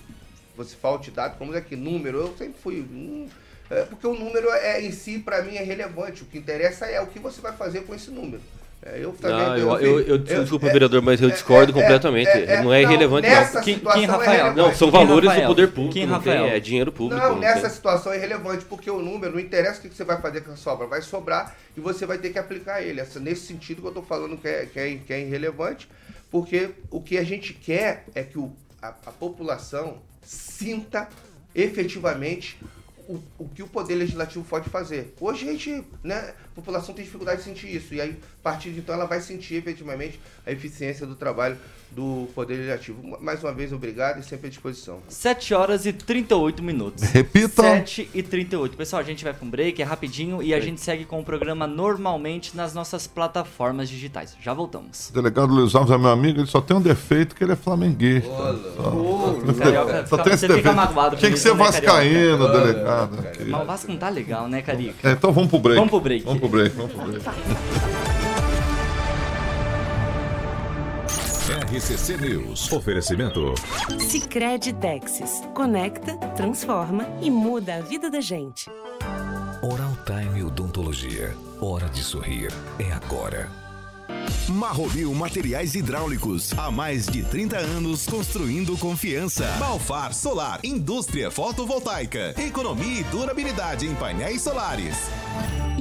você falte dado, como é que número, eu sempre fui. hum, é, porque o número é em si, para mim, é relevante. O que interessa é o que você vai fazer com esse número. É, eu também. Não, eu, eu, eu, desculpa, é, vereador, mas eu é, discordo é, completamente. é, é, não é não, irrelevante, nessa não. Quem- situação quem, é Rafael? relevante. Não, são Quem, valores Rafael? do poder público. Quem, não tem- Rafael? é dinheiro público. Não, não nessa tem- situação é irrelevante, porque o número, não interessa o que você vai fazer com a sobra, vai sobrar e você vai ter que aplicar ele. Essa- nesse sentido que eu estou falando que é, que, é, que é irrelevante, porque o que a gente quer é que o- a, a população sinta efetivamente o, o que o Poder Legislativo pode fazer. Hoje a gente, né, a população tem dificuldade de sentir isso, e aí, a partir de então, ela vai sentir efetivamente a eficiência do trabalho do Poder Legislativo. Mais uma vez, obrigado e sempre à disposição. 7 horas e 38 minutos. Repita. 7 e 38. Pessoal, a gente vai pra um break, é rapidinho e a gente segue com o programa normalmente nas nossas plataformas digitais. Já voltamos. O delegado Luiz Alves é meu amigo, ele só tem um defeito que ele é flamenguista. Carioca, Só fica- tem esse você fica defeito. magoado Tinha com que isso, ser né, vascaíno, delegado. Mas o Vasco não tá legal, né, Carica? É, então vamos pro break. Vamos pro break. Vamos pro break, vamos pro break. RCC News. Oferecimento. Sicredi Texas. Conecta, transforma e muda a vida da gente. Oral Time Odontologia. Hora de sorrir. É agora. Marromil Materiais Hidráulicos. Há mais de 30 anos construindo confiança. Balfar Solar. Indústria fotovoltaica. Economia e durabilidade em painéis solares.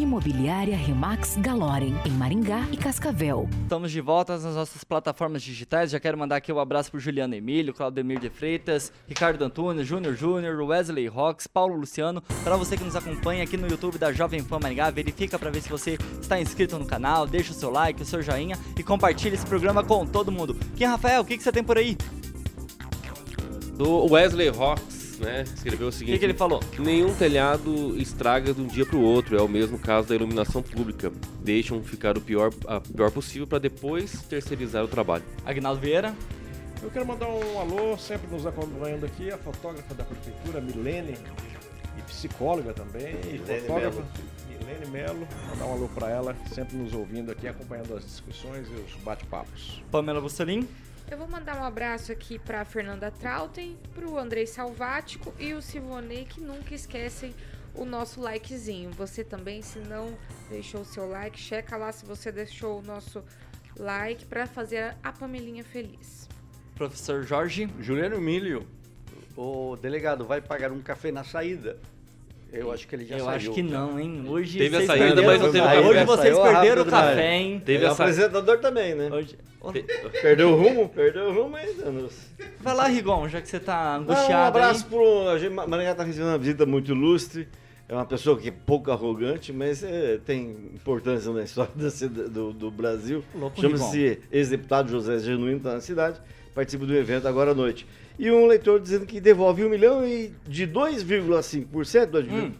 Imobiliária Remax Galorem, em Maringá e Cascavel. Estamos de volta nas nossas plataformas digitais. Já quero mandar aqui um abraço pro Juliano Emílio, Claudemir de Freitas, Ricardo Antunes, Júnior Júnior, Wesley Rox, Paulo Luciano. Para você que nos acompanha aqui no YouTube da Jovem Pan Maringá, verifica para ver se você está inscrito no canal, deixa o seu like, o seu joinha e compartilha esse programa com todo mundo. Quem, Rafael, o que, que você tem por aí? Do Wesley Rocks, né? Escreveu o O seguinte: que, que ele falou? Nenhum telhado estraga de um dia para o outro. É o mesmo caso da iluminação pública. Deixam ficar o pior, a pior possível para depois terceirizar o trabalho. Agnaldo Vieira. Eu quero mandar um alô, sempre nos acompanhando aqui, a fotógrafa da prefeitura, Milene, e psicóloga também, e Milene fotógrafa. Milene Melo. Mandar um alô para ela, sempre nos ouvindo aqui, acompanhando as discussões e os bate-papos. Pamela Bussolin. Eu vou mandar um abraço aqui pra Fernanda Trautem, pro Andrei Salvático e o Silvonei, que nunca esquecem o nosso likezinho. Você também, se não deixou o seu like, checa lá se você deixou o nosso like pra fazer a Pamelinha feliz. Professor Jorge. Juliano Milho, o delegado vai pagar um café na saída. Eu acho que ele já Eu saiu. acho que não, hein? Hoje Teve a vocês saída, perderam- mas não teve o Hoje café. vocês perderam o rápido café, hein? Teve o apresentador também, né? Hoje... Perdeu o rumo? Perdeu o rumo ainda. Não Vai lá, Rigon, já que você tá Não, angustiado um abraço aí. pro. A gente, Maringá está recebendo uma visita muito ilustre. É uma pessoa que é pouco arrogante, mas é, tem importância na história da cida- do, do Brasil. Chama-se ex-deputado José Genuíno, está na cidade. Participa do evento agora à noite. E um leitor dizendo que devolve um milhão e de 2,5%, 2, Hum.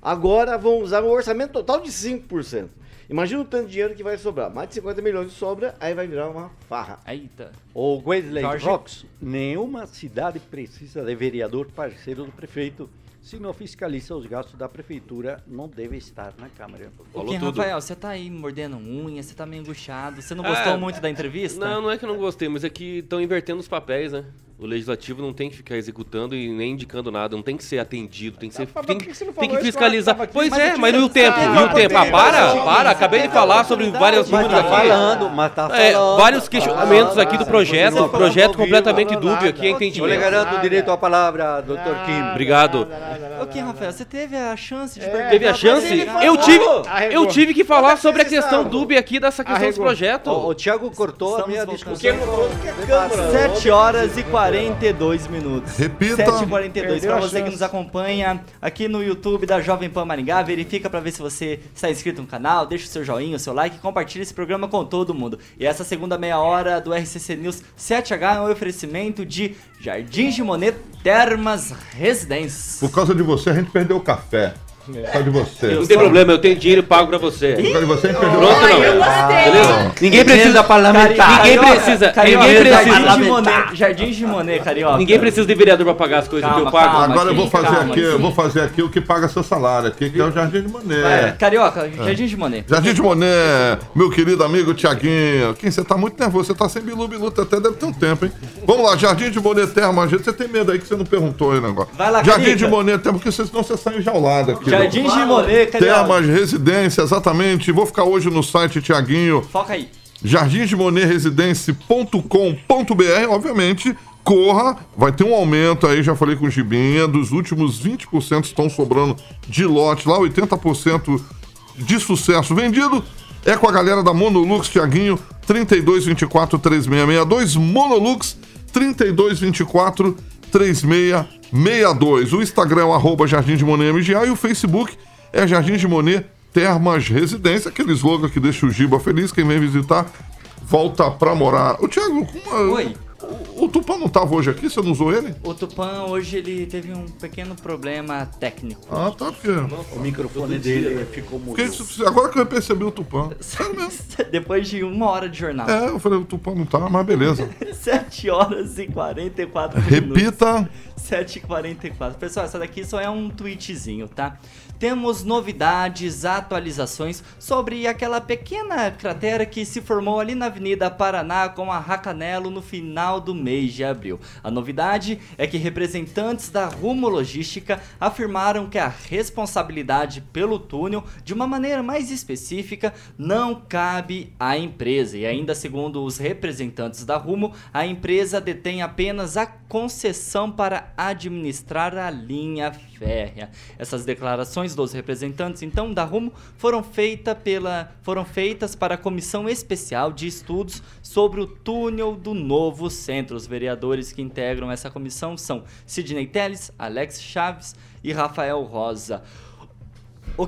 agora vão usar um orçamento total de 5%. Imagina o tanto de dinheiro que vai sobrar. Mais de 50 milhões de sobra, aí vai virar uma farra. Eita. O Wesley Jorge. Rox, nenhuma cidade precisa de vereador parceiro do prefeito. Se não fiscaliza os gastos da prefeitura, não deve estar na Câmara. Falou Quem, tudo. Rafael, você tá aí mordendo unha, você tá meio angustiado. Você não Ah, gostou muito da entrevista? Não, não é que eu não gostei, mas é que estão invertendo os papéis, né? O legislativo não tem que ficar executando e nem indicando nada, não tem que ser atendido, tem que ser. mas tem, que tem que fiscalizar. Pois Mas é, mas e o tempo? E o tempo? Ah, para, para, acabei de falar sobre várias Mas números tá aqui. falando, mas tá É, É, falando. vários questionamentos aqui do projeto, projeto completamente dúbio aqui, é Eu lhe entendimento. garanto o direito à palavra, doutor Kim. Obrigado. Kim, Rafael, você teve a chance de Teve a chance? Eu tive, eu tive que falar sobre a questão dúbia aqui dessa questão desse projeto. O, o Thiago cortou a minha discussão. 7 horas e 42 minutos. Repita. 7 e 42 Perdeu Pra a você que nos acompanha aqui no YouTube da Jovem Pan Maringá, verifica pra ver se você está inscrito no canal, deixa o seu joinha, o seu like e compartilha esse programa com todo mundo. E essa segunda meia hora do RCC News 7H é um oferecimento de Jardins de Monet Termas Residência. Por causa de você, a gente perdeu o café. Causa de você. Não tem problema, eu tenho dinheiro e pago pra você. Causa de você, perdeu o Pronto, não. Beleza? Ninguém precisa parlamentar. Ninguém precisa. Carioca, Ninguém precisa. Monet, Jardins de Monet, Carioca. Ninguém precisa de vereador pra pagar as coisas que eu pago. calma. Agora eu vou fazer calma, aqui, eu vou fazer aqui o que paga seu salário aqui, que é o Jardim de É, Monet. Carioca, Jardins de Monet. Jardim de Monet, meu querido amigo Tiaguinho. Quem você tá muito nervoso, você tá sem bilu bilu até deve ter um tempo, hein? Vamos lá, Jardim de Monet Terma, gente, você tem medo aí que você não perguntou aí o negócio. Vai lá, Jardim Carica. de Monet Terma, porque senão você sai enjaulado aqui. De Monet, Carioca. Termas, residência, exatamente. Vou ficar hoje no site, Tiaguinho. Foca aí. jardinsdemonetresidency.com.br, obviamente, corra, vai ter um aumento aí, já falei com o Gibinha, dos últimos 20% estão sobrando de lote lá, 80% de sucesso vendido. É com a galera da Monolux, Tiaguinho, 3224 3662, Monolux 3224 3662. O Instagram é o arroba Jardim de Monet MGA e o Facebook é Jardim de Monet Termas Residência, aquele slogan que deixa o Giba feliz, quem vem visitar volta pra morar. Ô Thiago, como, Oi. O, o Tupã não tava hoje aqui, você não usou ele? O Tupã hoje ele teve um pequeno problema técnico. Ah, tá, porque... O microfone dele ficou mudo. porque agora que eu percebi o Tupã. Sério mesmo. Depois de uma hora de jornal. É, eu falei, o Tupã não tá, mas beleza. 7 horas e 44 minutos. Repita. 7h44. Pessoal, essa daqui só é um tweetzinho, tá? Temos novidades, atualizações sobre aquela pequena cratera que se formou ali na Avenida Paraná com a Racanelo no final do mês de abril. A novidade é que representantes da Rumo Logística afirmaram que a responsabilidade pelo túnel, de uma maneira mais específica, não cabe à empresa. E ainda segundo os representantes da Rumo, a empresa detém apenas a concessão para administrar a linha férrea. Essas declarações dos representantes, então, da Rumo foram, feita pela, foram feitas para a Comissão Especial de Estudos sobre o túnel do novo centro. Os vereadores que integram essa comissão são Sidney Teles, Alex Chaves e Rafael Rosa.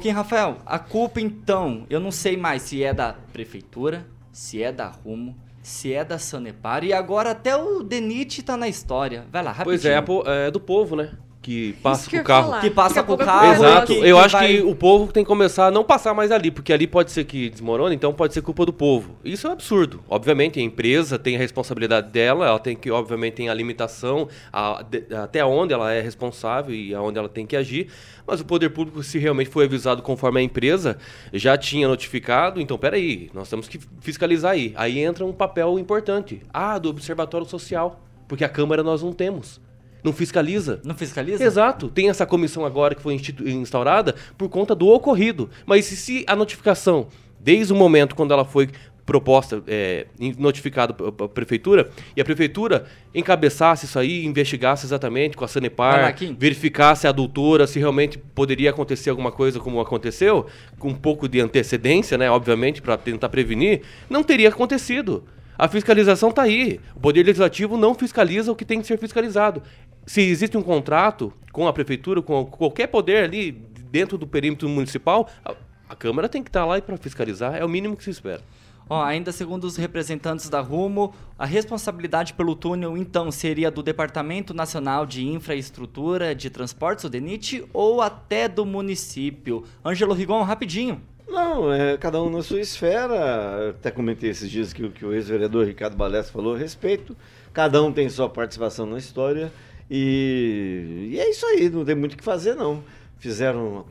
Kim Rafael, a culpa então, eu não sei mais se é da prefeitura, se é da Rumo, se é da Sanepar e agora até o Denit tá na história. Vai lá, rapidinho. Pois é, é do povo, né? Que passa que com o carro. falar. Que passa com o carro. Exato. que- eu que acho vai- que o povo tem que começar a não passar mais ali, porque ali pode ser que desmorone, então pode ser culpa do povo. Isso é um absurdo. Obviamente, a empresa tem a responsabilidade dela, ela tem que, obviamente, tem a limitação a- de- até onde ela é responsável e aonde ela tem que agir. Mas o poder público, se realmente foi avisado conforme a empresa, já tinha notificado, então peraí, nós temos que fiscalizar aí. Aí entra um papel importante. Ah, do Observatório Social. Porque a Câmara nós não temos. Não fiscaliza. Não fiscaliza? Exato. Tem essa comissão agora que foi instaurada por conta do ocorrido. Mas se, se a notificação, desde o momento quando ela foi proposta, é, notificada para a prefeitura, e a prefeitura encabeçasse isso aí, investigasse exatamente com a Sanepar, verificasse a doutora se realmente poderia acontecer alguma coisa como aconteceu, com um pouco de antecedência, né, obviamente, para tentar prevenir, não teria acontecido. A fiscalização está aí. O Poder Legislativo não fiscaliza o que tem que ser fiscalizado. Se existe um contrato com a prefeitura, com qualquer poder ali dentro do perímetro municipal, a, a Câmara tem que estar lá para fiscalizar. É o mínimo que se espera. Ó, ainda segundo os representantes da Rumo, a responsabilidade pelo túnel então seria do Departamento Nacional de Infraestrutura de Transportes, o DENIT, ou até do município. Ângelo Rigon, rapidinho. Não, é cada um na sua esfera. Eu até comentei esses dias que, o- que o ex-vereador Ricardo Balessi falou a respeito. Cada um tem sua participação na história. E, e é isso aí, não tem muito o que fazer, não. Fizeram.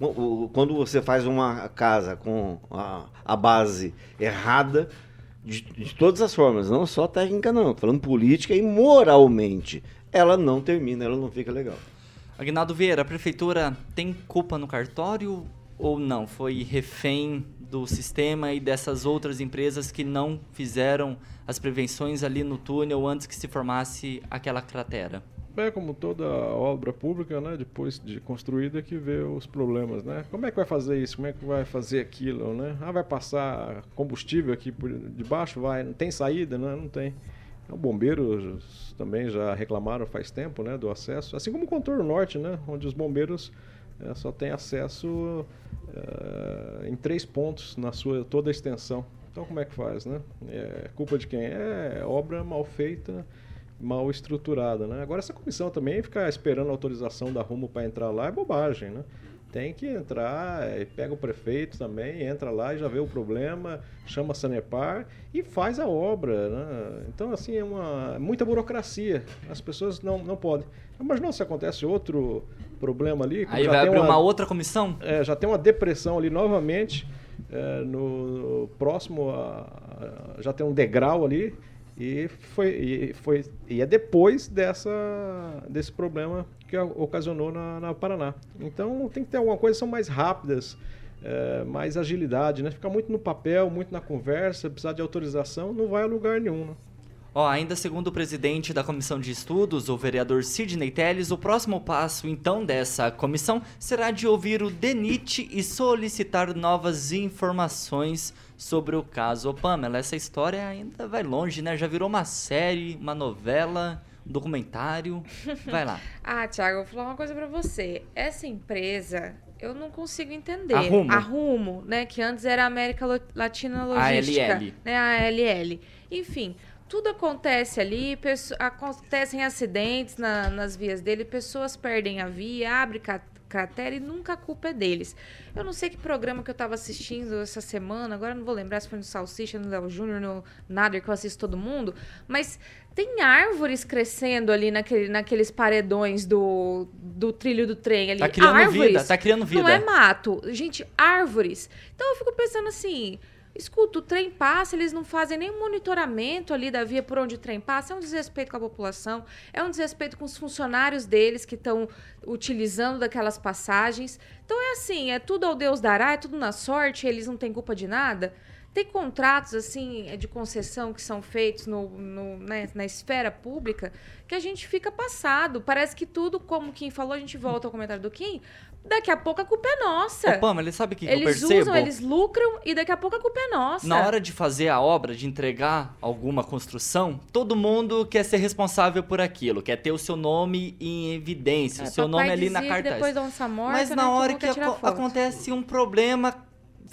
Quando você faz uma casa com a, a base errada, de, de todas as formas, não só técnica, não, falando política e moralmente ela não termina, ela não fica legal. Agnaldo Vieira, a prefeitura tem culpa no cartório ou não? Foi refém do sistema e dessas outras empresas que não fizeram as prevenções ali no túnel antes que se formasse aquela cratera? É como toda obra pública, né? Depois de construída que vê os problemas, né? Como é que vai fazer isso? Como é que vai fazer aquilo, né? Ah, vai passar combustível aqui por debaixo? Vai, não tem saída, né? Não tem. O bombeiros também já reclamaram faz tempo, né, do acesso, assim como o contorno norte, né, onde os bombeiros é, só têm acesso é, em três pontos na sua toda a extensão. Então como é que faz, né? É culpa de quem? É obra mal feita, mal estruturada, né? Agora essa comissão também ficar esperando a autorização da Rumo para entrar lá é bobagem, né? tem que entrar, é, pega o prefeito também, entra lá e já vê o problema, chama a Sanepar e faz a obra. Né? Então, assim, é uma muita burocracia. As pessoas não, não podem. Mas não se acontece outro problema ali. Aí vai abrir uma, uma, outra comissão? É, já tem uma depressão ali novamente. É, no, no, próximo, a, a, já tem um degrau ali. E foi, e foi e é depois dessa desse problema que ocasionou na, na Paraná. Então tem que ter alguma coisa são mais rápidas, é, mais agilidade, né? Ficar muito no papel, muito na conversa, precisar de autorização, não vai a lugar nenhum. Né? Ó, ainda segundo o presidente da comissão de estudos, o vereador Sidney Telles, o próximo passo então dessa comissão será de ouvir o DENIT e solicitar novas informações sobre o caso. Ô, Pamela, essa história ainda vai longe, né? Já virou uma série, uma novela, um documentário. Vai lá. ah, Thiago, vou falar uma coisa para você. Essa empresa, eu não consigo entender. Arrumo. Arrumo, né? Que antes era América Latina Logística. ALL. Né? A ALL. Enfim, tudo acontece ali, acontecem acidentes na, nas vias dele, pessoas perdem a via, abre cratera e nunca a culpa é deles. Eu não sei que programa que eu tava assistindo essa semana, agora não vou lembrar se foi no Salsicha, no Léo Júnior, no Nader, que eu assisto todo mundo, mas tem árvores crescendo ali naquele, naqueles paredões do, do trilho do trem ali. Tá criando árvores, vida, tá criando vida. Não é mato. Gente, árvores. Então eu fico pensando assim, Escuta, o trem passa, eles não fazem nem monitoramento ali da via por onde o trem passa. É um desrespeito com a população, é um desrespeito com os funcionários deles que estão utilizando daquelas passagens. Então é assim, é tudo ao Deus dará, é tudo na sorte, eles não têm culpa de nada. Tem contratos assim de concessão que são feitos no, no né, na esfera pública que a gente fica passado. Parece que tudo, como Kim falou, a gente volta ao comentário do Kim, daqui a pouco a culpa é nossa. Ô, Pamela, sabe o que, que eu percebo? Eles usam, eles lucram e daqui a pouco a culpa é nossa. Na hora de fazer a obra, de entregar alguma construção, todo mundo quer ser responsável por aquilo, quer ter o seu nome em evidência, é, o seu nome ali na cartaz. Depois da onça morta, Mas né, na hora que acontece um problema,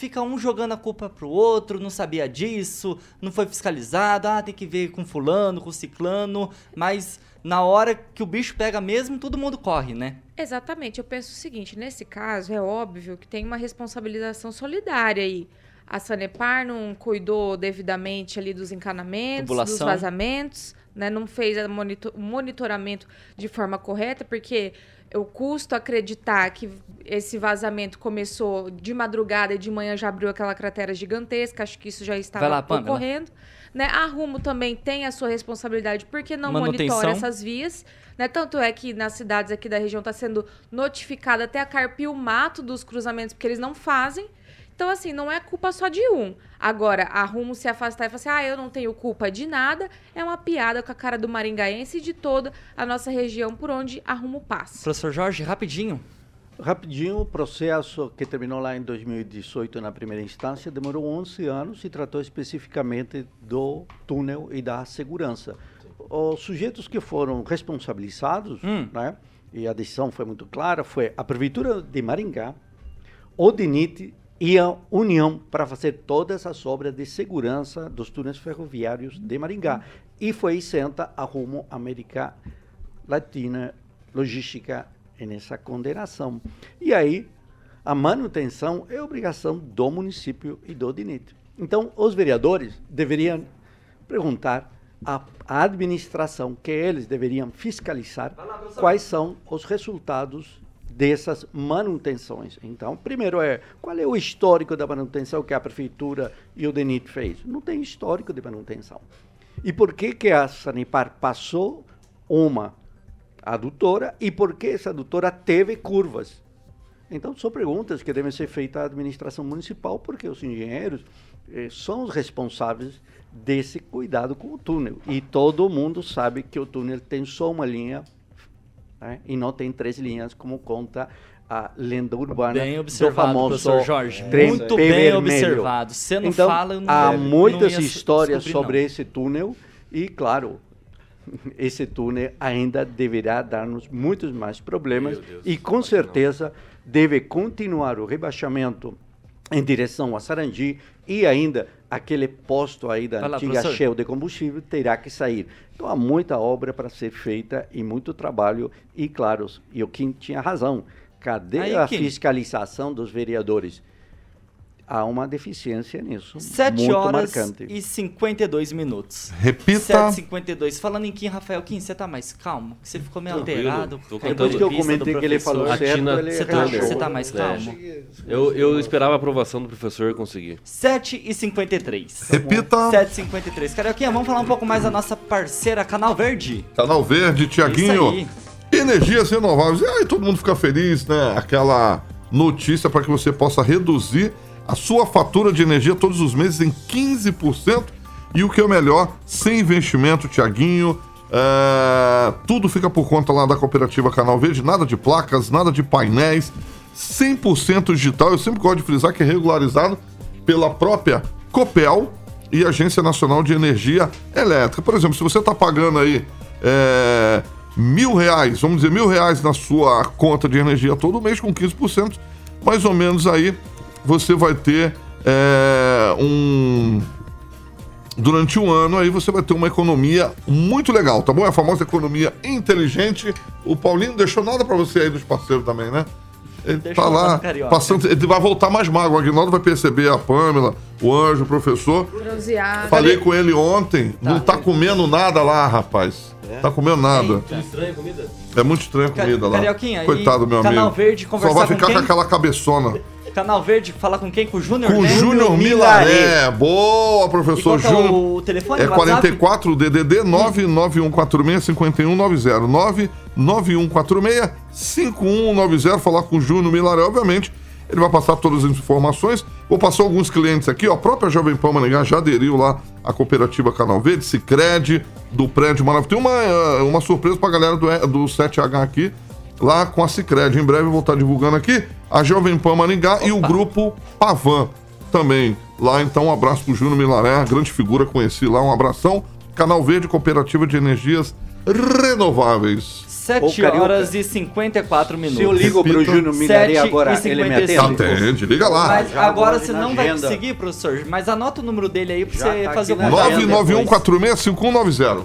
fica um jogando a culpa pro outro, não sabia disso, não foi fiscalizado, ah, tem que ver com fulano, com ciclano, mas na hora que o bicho pega mesmo, todo mundo corre, né? Exatamente. Eu penso o seguinte: nesse caso, é óbvio que tem uma responsabilização solidária aí. A Sanepar não cuidou devidamente ali dos encanamentos, Tubulação. dos vazamentos, né? não fez o monitor monitoramento de forma correta, porque eu custo acreditar que esse vazamento começou de madrugada e de manhã já abriu aquela cratera gigantesca. Acho que isso já estava lá, ocorrendo. Né? A Rumo também tem a sua responsabilidade porque não monitora essas vias. Né? Tanto é que nas cidades aqui da região está sendo notificada até a carpir o mato dos cruzamentos, porque eles não fazem. Então, assim, não é culpa só de um. Agora, a Rumo se afastar e falar assim, ah, eu não tenho culpa de nada, é uma piada com a cara do maringaense e de toda a nossa região por onde a Rumo passa. Professor Jorge, rapidinho. Rapidinho, o processo que terminou lá em 2018 na primeira instância demorou 11 anos e tratou especificamente do túnel e da segurança. Os sujeitos que foram responsabilizados, hum. né, e a decisão foi muito clara, foi a Prefeitura de Maringá, o DENIT e a União para fazer todas as obras de segurança dos túneis ferroviários de Maringá. E foi isenta a rumo América Latina Logística nessa condenação. E aí, a manutenção é obrigação do município e do DINIT. Então, os vereadores deveriam perguntar à administração, que eles deveriam fiscalizar, quais são os resultados dessas manutenções. Então, primeiro é, qual é o histórico da manutenção que a prefeitura e o DENIT fez? Não tem histórico de manutenção. E por que que a Sanipar passou uma adutora e porque essa adutora teve curvas. Então, são perguntas que devem ser feitas à administração municipal, porque os engenheiros eh, são os responsáveis desse cuidado com o túnel. E todo mundo sabe que o túnel tem só uma linha né, e não tem três linhas, como conta a lenda urbana Bem do observado, famoso professor Jorge. Muito bem vermelho. observado. Você não então, fala, eu não- há não muitas ia histórias sobre não. esse túnel e, claro, esse túnel ainda deverá dar-nos muitos mais problemas e, com certeza, deve continuar o rebaixamento em direção a Sarandi e ainda aquele posto aí da lá, antiga professor. Shell de combustível terá que sair. Então há muita obra para ser feita e muito trabalho e claro, e o Kim tinha razão. Cadê Aí, a Kim. fiscalização dos vereadores? Há uma deficiência nisso. 7 muito horas marcante. e 52 minutos. Repita. 7h52. Falando em Kim, Rafael, Kim, você tá mais calmo? Você ficou meio Tranquilo. alterado. Tô Depois que eu comentei que ele falou professor. certo, Tina- ele Você tá, você tá mais calmo? Eu, eu esperava a aprovação do professor e consegui. 7h53. Repita. 7h53. Carioquinha, vamos falar um pouco mais da nossa parceira Canal Verde. Canal Verde, Tiaguinho. aí. Energias renováveis. E aí todo mundo fica feliz, né? Aquela notícia para que você possa reduzir a sua fatura de energia todos os meses em 15%. E o que é o melhor, sem investimento, Tiaguinho. É, tudo fica por conta lá da cooperativa Canal Verde, nada de placas, nada de painéis, 100% digital. Eu sempre gosto de frisar que é regularizado pela própria Copel e Agência Nacional de Energia Elétrica. Por exemplo, se você está pagando aí é, mil reais, vamos dizer mil reais na sua conta de energia todo mês com 15%, mais ou menos aí você vai ter é, um durante um ano aí você vai ter uma economia muito legal, tá bom? É a famosa economia inteligente. O Paulinho não deixou nada pra você aí dos parceiros também, né? Ele Deixou tá lá Carioca. passando, ele vai voltar mais magro. O Aguinaldo vai perceber a Pâmela, o Anjo, o professor. Bronzeado. Falei com ele ontem, não tá comendo nada lá, rapaz. Tá comendo nada. Estranha a comida? É muito estranha a comida lá. Carioquinha, Coitado, meu Canal amigo. Verde Só conversar vai com ficar com quem? aquela cabeçona. Canal Verde, falar com quem? Com o Júnior Com o? Júnior Milaré. Boa, professor que é Júnior. o telefone, É o WhatsApp? 44 DDD 991465190. 991465190. Falar com o Júnior Milaré, obviamente. Ele vai passar todas as informações. Vou passar alguns clientes aqui, ó. A própria Jovem Pan Maringá já aderiu lá à cooperativa Canal Verde, Cicred, do prédio Maravilha. Tem uma, eh, uma surpresa pra galera do, do 7H aqui, lá com a Cicred. Em breve eu vou estar divulgando aqui a Jovem Pan Maringá e o grupo Pavan também. Lá, então, um abraço pro Júnior Milaré, grande figura, conheci lá. Um abração. Canal Verde, Cooperativa de Energias Renováveis. 7 Carioca. horas e 54 minutos. Se eu ligo pro Repita. Júnior Milaré 7 agora, ele me 55. atende? Atende, liga lá. Mas Já agora você não vai agenda. conseguir, professor. Mas anota o número dele aí pra Já você tá fazer o contato agenda. depois. 991465190.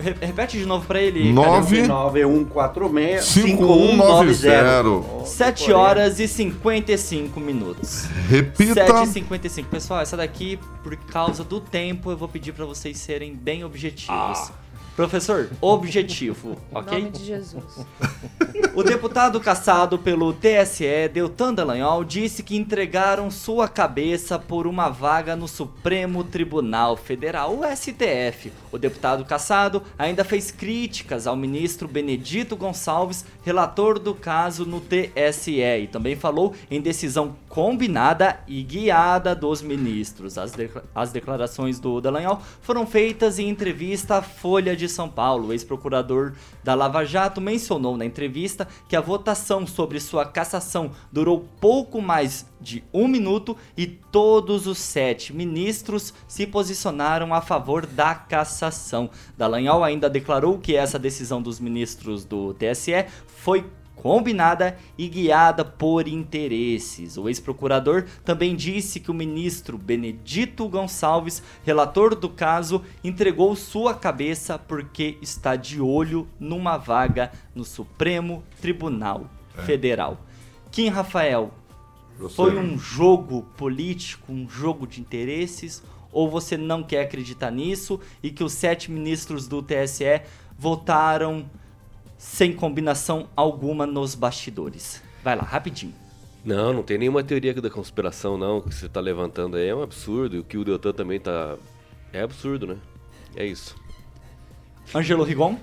Re- Repete de novo pra ele. Nove- 9146 5190. 7 horas e 55 minutos. Repita. 7 e 55. Pessoal, essa daqui, por causa do tempo, eu vou pedir pra vocês serem bem objetivos. Professor, objetivo, Em ok? nome de Jesus. O deputado caçado pelo TSE, Deltan Dallagnol, disse que entregaram sua cabeça por uma vaga no Supremo Tribunal Federal, o STF. O deputado caçado ainda fez críticas ao ministro Benedito Gonçalves, relator do caso no TSE, e também falou em decisão combinada e guiada dos ministros. As, decla- as declarações do Dallagnol foram feitas em entrevista à Folha de São Paulo. Ex-procurador da Lava Jato mencionou na entrevista que a votação sobre sua cassação durou pouco mais de um minuto e todos os sete ministros se posicionaram a favor da cassação. Dallagnol ainda declarou que essa decisão dos ministros do TSE foi combinada e guiada por interesses. O ex-procurador também disse que o ministro Benedito Gonçalves, relator do caso, entregou sua cabeça porque está de olho numa vaga no Supremo Tribunal Federal. Kim Rafael, Você. foi um jogo político, um jogo de interesses, ou você não quer acreditar nisso e que os sete ministros do TSE votaram sem combinação alguma nos bastidores? Vai lá, rapidinho. Não, não tem nenhuma teoria da conspiração, não, que você tá levantando aí. É um absurdo. E o que o Deltan também tá. É absurdo, né? É isso. Angelo Rigon?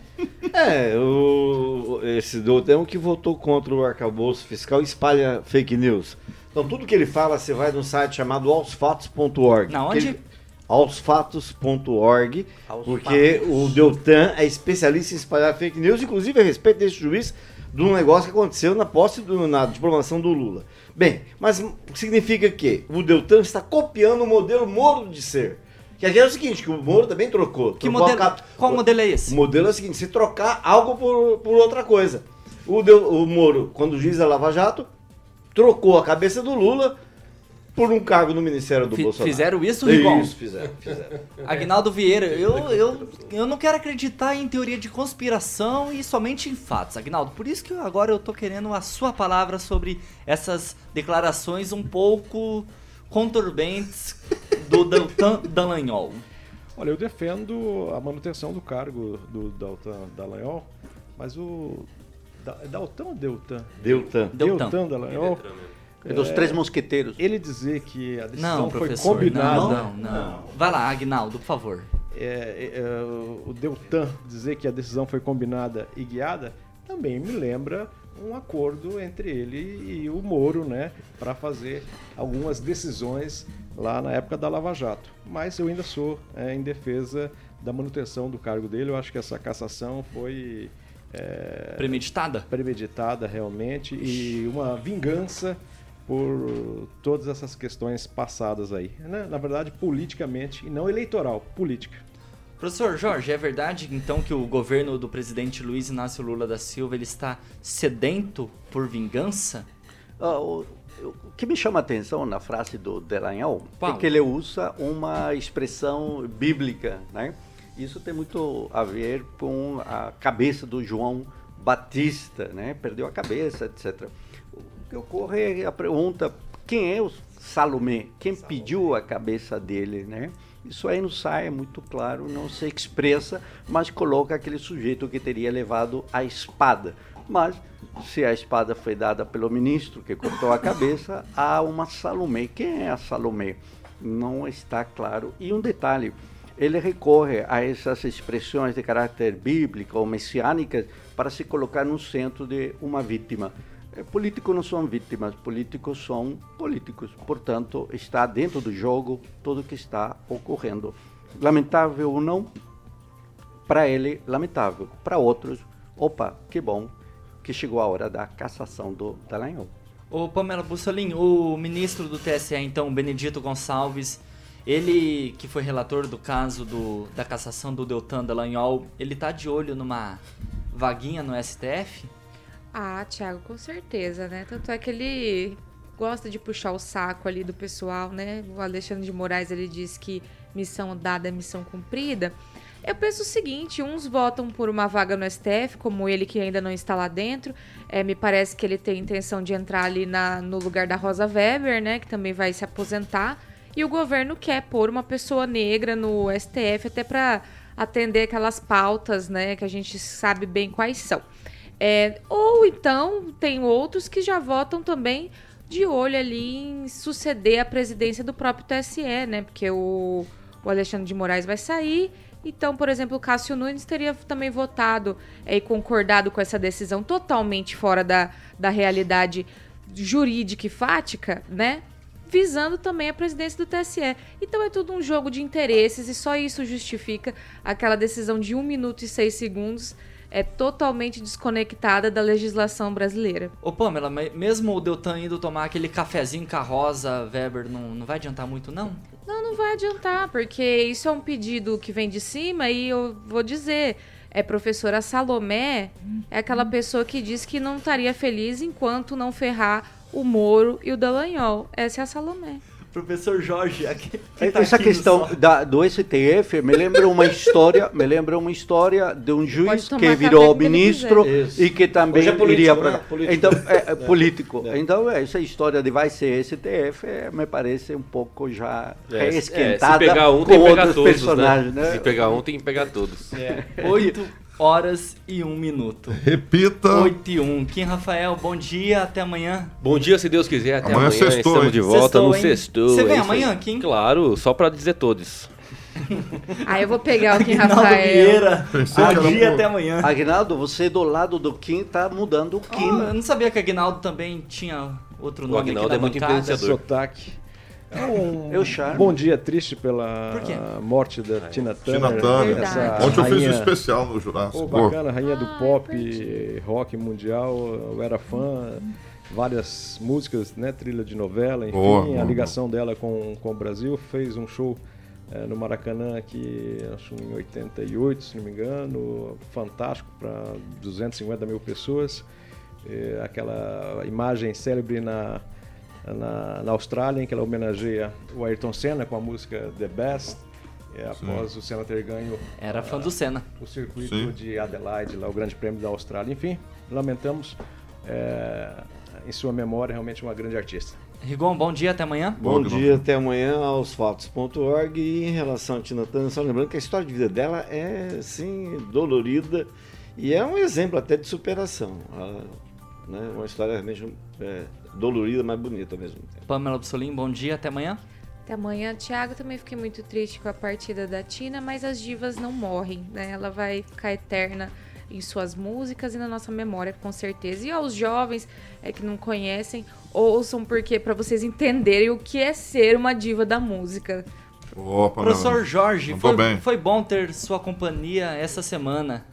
É, o, esse Doutrão que votou contra o arcabouço fiscal espalha fake news. Então tudo que ele fala, você vai num site chamado aosfatos.org. Na onde? ele- aosfatos.org, Aos porque fatos. o Deltan é especialista em espalhar fake news, inclusive a respeito desse juiz de um negócio que aconteceu na posse do, na diplomação do Lula. Bem, mas significa que o Deltan está copiando o modelo Moro de ser. Que é o seguinte, que o Moro também trocou. Que trocou a modelo, capa- qual modelo é esse? o modelo é o seguinte, se trocar algo por, por outra coisa. O, Del- o Moro, quando o juiz da Lava Jato, trocou a cabeça do Lula por um cargo no Ministério do Fi- Bolsonaro. fizeram isso, Rigon? Isso, fizeram, fizeram. Agnaldo Vieira, eu, eu, eu não quero acreditar em teoria de conspiração e somente em fatos, Agnaldo. Por isso que agora eu tô querendo a sua palavra sobre essas declarações um pouco conturbentes do Deltan Dallagnol. Olha, eu defendo a manutenção do cargo do Daltan Dallagnol, mas o. Da- é Daltan ou Deltan? Deltan. Deltan. Deltan Dallagnol. É dos Três Mosqueteiros. Ele dizer que a decisão Não, foi combinada. não, não, não. Vai lá, Agnaldo, por favor. É, é, é, o Deltan dizer que a decisão foi combinada e guiada também me lembra um acordo entre ele e o Moro, né, para fazer algumas decisões lá na época da Lava Jato. Mas eu ainda sou é, em defesa da manutenção do cargo dele. Eu acho que essa cassação foi é, Premeditada? premeditada realmente e uma vingança por todas essas questões passadas aí. né? Na verdade, politicamente e não eleitoral, política. Professor Jorge, é verdade então que o governo do presidente Luiz Inácio Lula da Silva ele está sedento por vingança? Ah, o, o que me chama a atenção na frase do Delanhol Qual? é que ele usa uma expressão bíblica, né? Isso tem muito a ver com a cabeça do João Batista, né? Perdeu a cabeça, etc. Que ocorre é a pergunta: quem é o Salomé? Quem pediu a cabeça dele, né? Isso aí não sai muito claro, não se expressa, mas coloca aquele sujeito que teria levado a espada. Mas se a espada foi dada pelo ministro que cortou a cabeça, há uma Salomé. Quem é a Salomé? Não está claro. E um detalhe, ele recorre a essas expressões de caráter bíblico ou messiânicas para se colocar no centro de uma vítima. Eh, Políticos não são vítimas, políticos são políticos. Portanto, está dentro do jogo tudo o que está ocorrendo. Lamentável ou não, para ele, lamentável. Para outros, opa, que bom que chegou a hora da cassação do Dallagnol. Ô Pamela Bussolini, o ministro do TSE, então, Benedito Gonçalves, ele que foi relator do caso do, da cassação do Deltan Dallagnol, ele tá de olho numa vaguinha no STF? Ah, Thiago, com certeza, né? Tanto é que ele gosta de puxar o saco ali do pessoal, né? O Alexandre de Moraes, ele diz que missão dada é missão cumprida. Eu penso o seguinte, uns votam por uma vaga no STF, como ele que ainda não está lá dentro. É, me parece que ele tem intenção de entrar ali na, no lugar da Rosa Weber, né? Que também vai se aposentar. E o governo quer pôr uma pessoa negra no STF até para atender aquelas pautas, né? Que a gente sabe bem quais são. É, ou então tem outros que já votam também de olho ali em suceder a presidência do próprio TSE, né? Porque o, o Alexandre de Moraes vai sair. Então, por exemplo, o Cássio Nunes teria também votado é, e concordado com essa decisão totalmente fora da, da realidade jurídica e fática, né? Visando também a presidência do TSE. Então é tudo um jogo de interesses e só isso justifica aquela decisão de 1 minuto e 6 segundos é totalmente desconectada da legislação brasileira. Ô Pamela, mesmo o Deltan indo tomar aquele cafezinho com a Rosa Weber, não, não vai adiantar muito não? Não, não vai adiantar, porque isso é um pedido que vem de cima e eu vou dizer, é professora Salomé, é aquela pessoa que diz que não estaria feliz enquanto não ferrar o Moro e o Dallagnol. Essa é a Salomé. Professor Jorge, aqui, que tá Essa questão da, do STF me lembra uma história, me lembra uma história de um juiz que virou ministro. Isso. e que também Hoje é político, iria né? para Político. então é, é político. É. Então essa história de vai ser STF é, me parece um pouco já É, se- esquentada se pegar um, com tem que pegar todos, personagens, né? né? Se pegar um, tem que pegar todos. É, 8 horas e 1 minuto. Repita. 8 e 1. Kim Rafael, bom dia, até amanhã. Bom dia, se Deus quiser. Até Amanhã amanhã, sextou, estamos hein? de volta Sextou, no hein? sexto. Você vem é aí. amanhã, Kim? Claro, só pra dizer todos. Aí eu vou pegar o Kim Aguinaldo Rafael. Vieira. Bom dia até amanhã. Agnaldo, você do lado do Kim tá mudando o Kim. Oh, eu não sabia que Aguinaldo também tinha outro O nome aqui Aguinaldo na é muito influenciador. Sotaque. É um É o charme. bom dia triste pela morte da Tina Turner. Tina Turner. Ontem eu fiz um especial no Jurássico. Pô, bacana, rainha do Ai, pop, rock mundial, eu era fã, várias músicas, né, trilha de novela, enfim, Boa, a ligação dela com, com o Brasil, fez um show eh, no Maracanã aqui, acho em 88, se não me engano, fantástico para 250 mil pessoas, Eh, aquela imagem célebre na, na, na Austrália, em que ela homenageia o Ayrton Senna com a música The Best, eh, após o Senna ter ganho Era fã do Senna. o circuito Sim. de Adelaide, lá o Grande Prêmio da Austrália. Enfim, lamentamos é, em sua memória realmente uma grande artista. Rigon, bom dia, até amanhã. Bom Bom, dia, até amanhã aos fatos.org. E em relação a Tina Turner, só lembrando que a história de vida dela é, assim, dolorida e é um exemplo até de superação. Ela, né, uma história realmente é, dolorida, mas bonita ao mesmo tempo. Pamela Bussolim, bom dia, até amanhã. Até amanhã, Thiago. Também fiquei muito triste com a partida da Tina, mas as divas não morrem, né? Ela vai ficar eterna em suas músicas e na nossa memória, com certeza. E aos jovens é, que não conhecem, ouçam, porque para vocês entenderem o que é ser uma diva da música. Opa, Professor Jorge, foi, bem. foi bom ter sua companhia essa semana.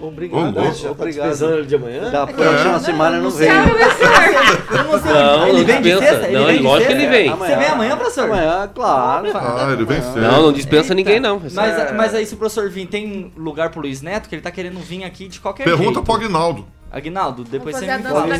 Obrigado. Ô, louco. Já tá Obrigado. ele de amanhã? Da próxima semana não vem. Não, Ele não vem de dispensa. sexta? Ele Não, vem de lógico que ele vem. Você vem amanhã, professor? Amanhã, claro. Ah, ele venceu. Não, não dispensa ninguém, não. Mas, mas aí, se o professor vir, tem lugar pro Luiz Neto, que ele tá querendo vir aqui de qualquer Pergunta jeito. pro Aguinaldo. Aguinaldo, depois você me fala.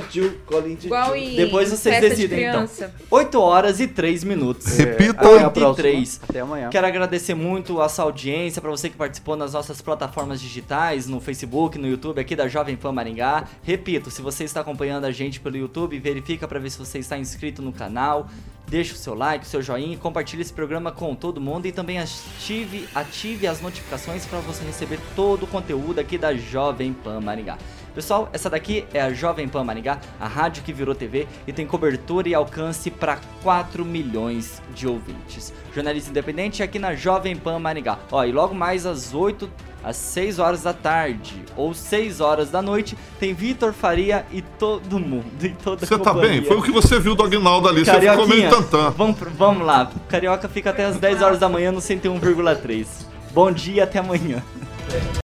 de tio, Igual tio. em Depois vocês festa de decidem, então. criança. 8 horas e 3 minutos. Repita. Até a 8 e próxima. 3. Até amanhã. Quero agradecer muito a sua audiência, para você que participou nas nossas plataformas digitais, no Facebook, no YouTube, aqui da Jovem Pan Maringá. Repito, se você está acompanhando a gente pelo YouTube, verifica para ver se você está inscrito no canal. Deixa o seu like, o seu joinha e compartilhe esse programa com todo mundo e também ative, ative as notificações para você receber todo o conteúdo aqui da Jovem Pan Maringá. Pessoal, essa daqui é a Jovem Pan Maringá, a rádio que virou TV e tem cobertura e alcance para 4 milhões de ouvintes. Jornalista independente aqui na Jovem Pan Maringá. Ó, e logo mais às 8 às 6 horas da tarde ou 6 horas da noite tem Vitor Faria e todo mundo e toda a Você tá bem? Foi o que você viu do Aguinaldo ali. Você ficou meio tantã. vamos, vamos lá. Carioca fica até às 10 horas da manhã no 101,3. Bom dia, até amanhã.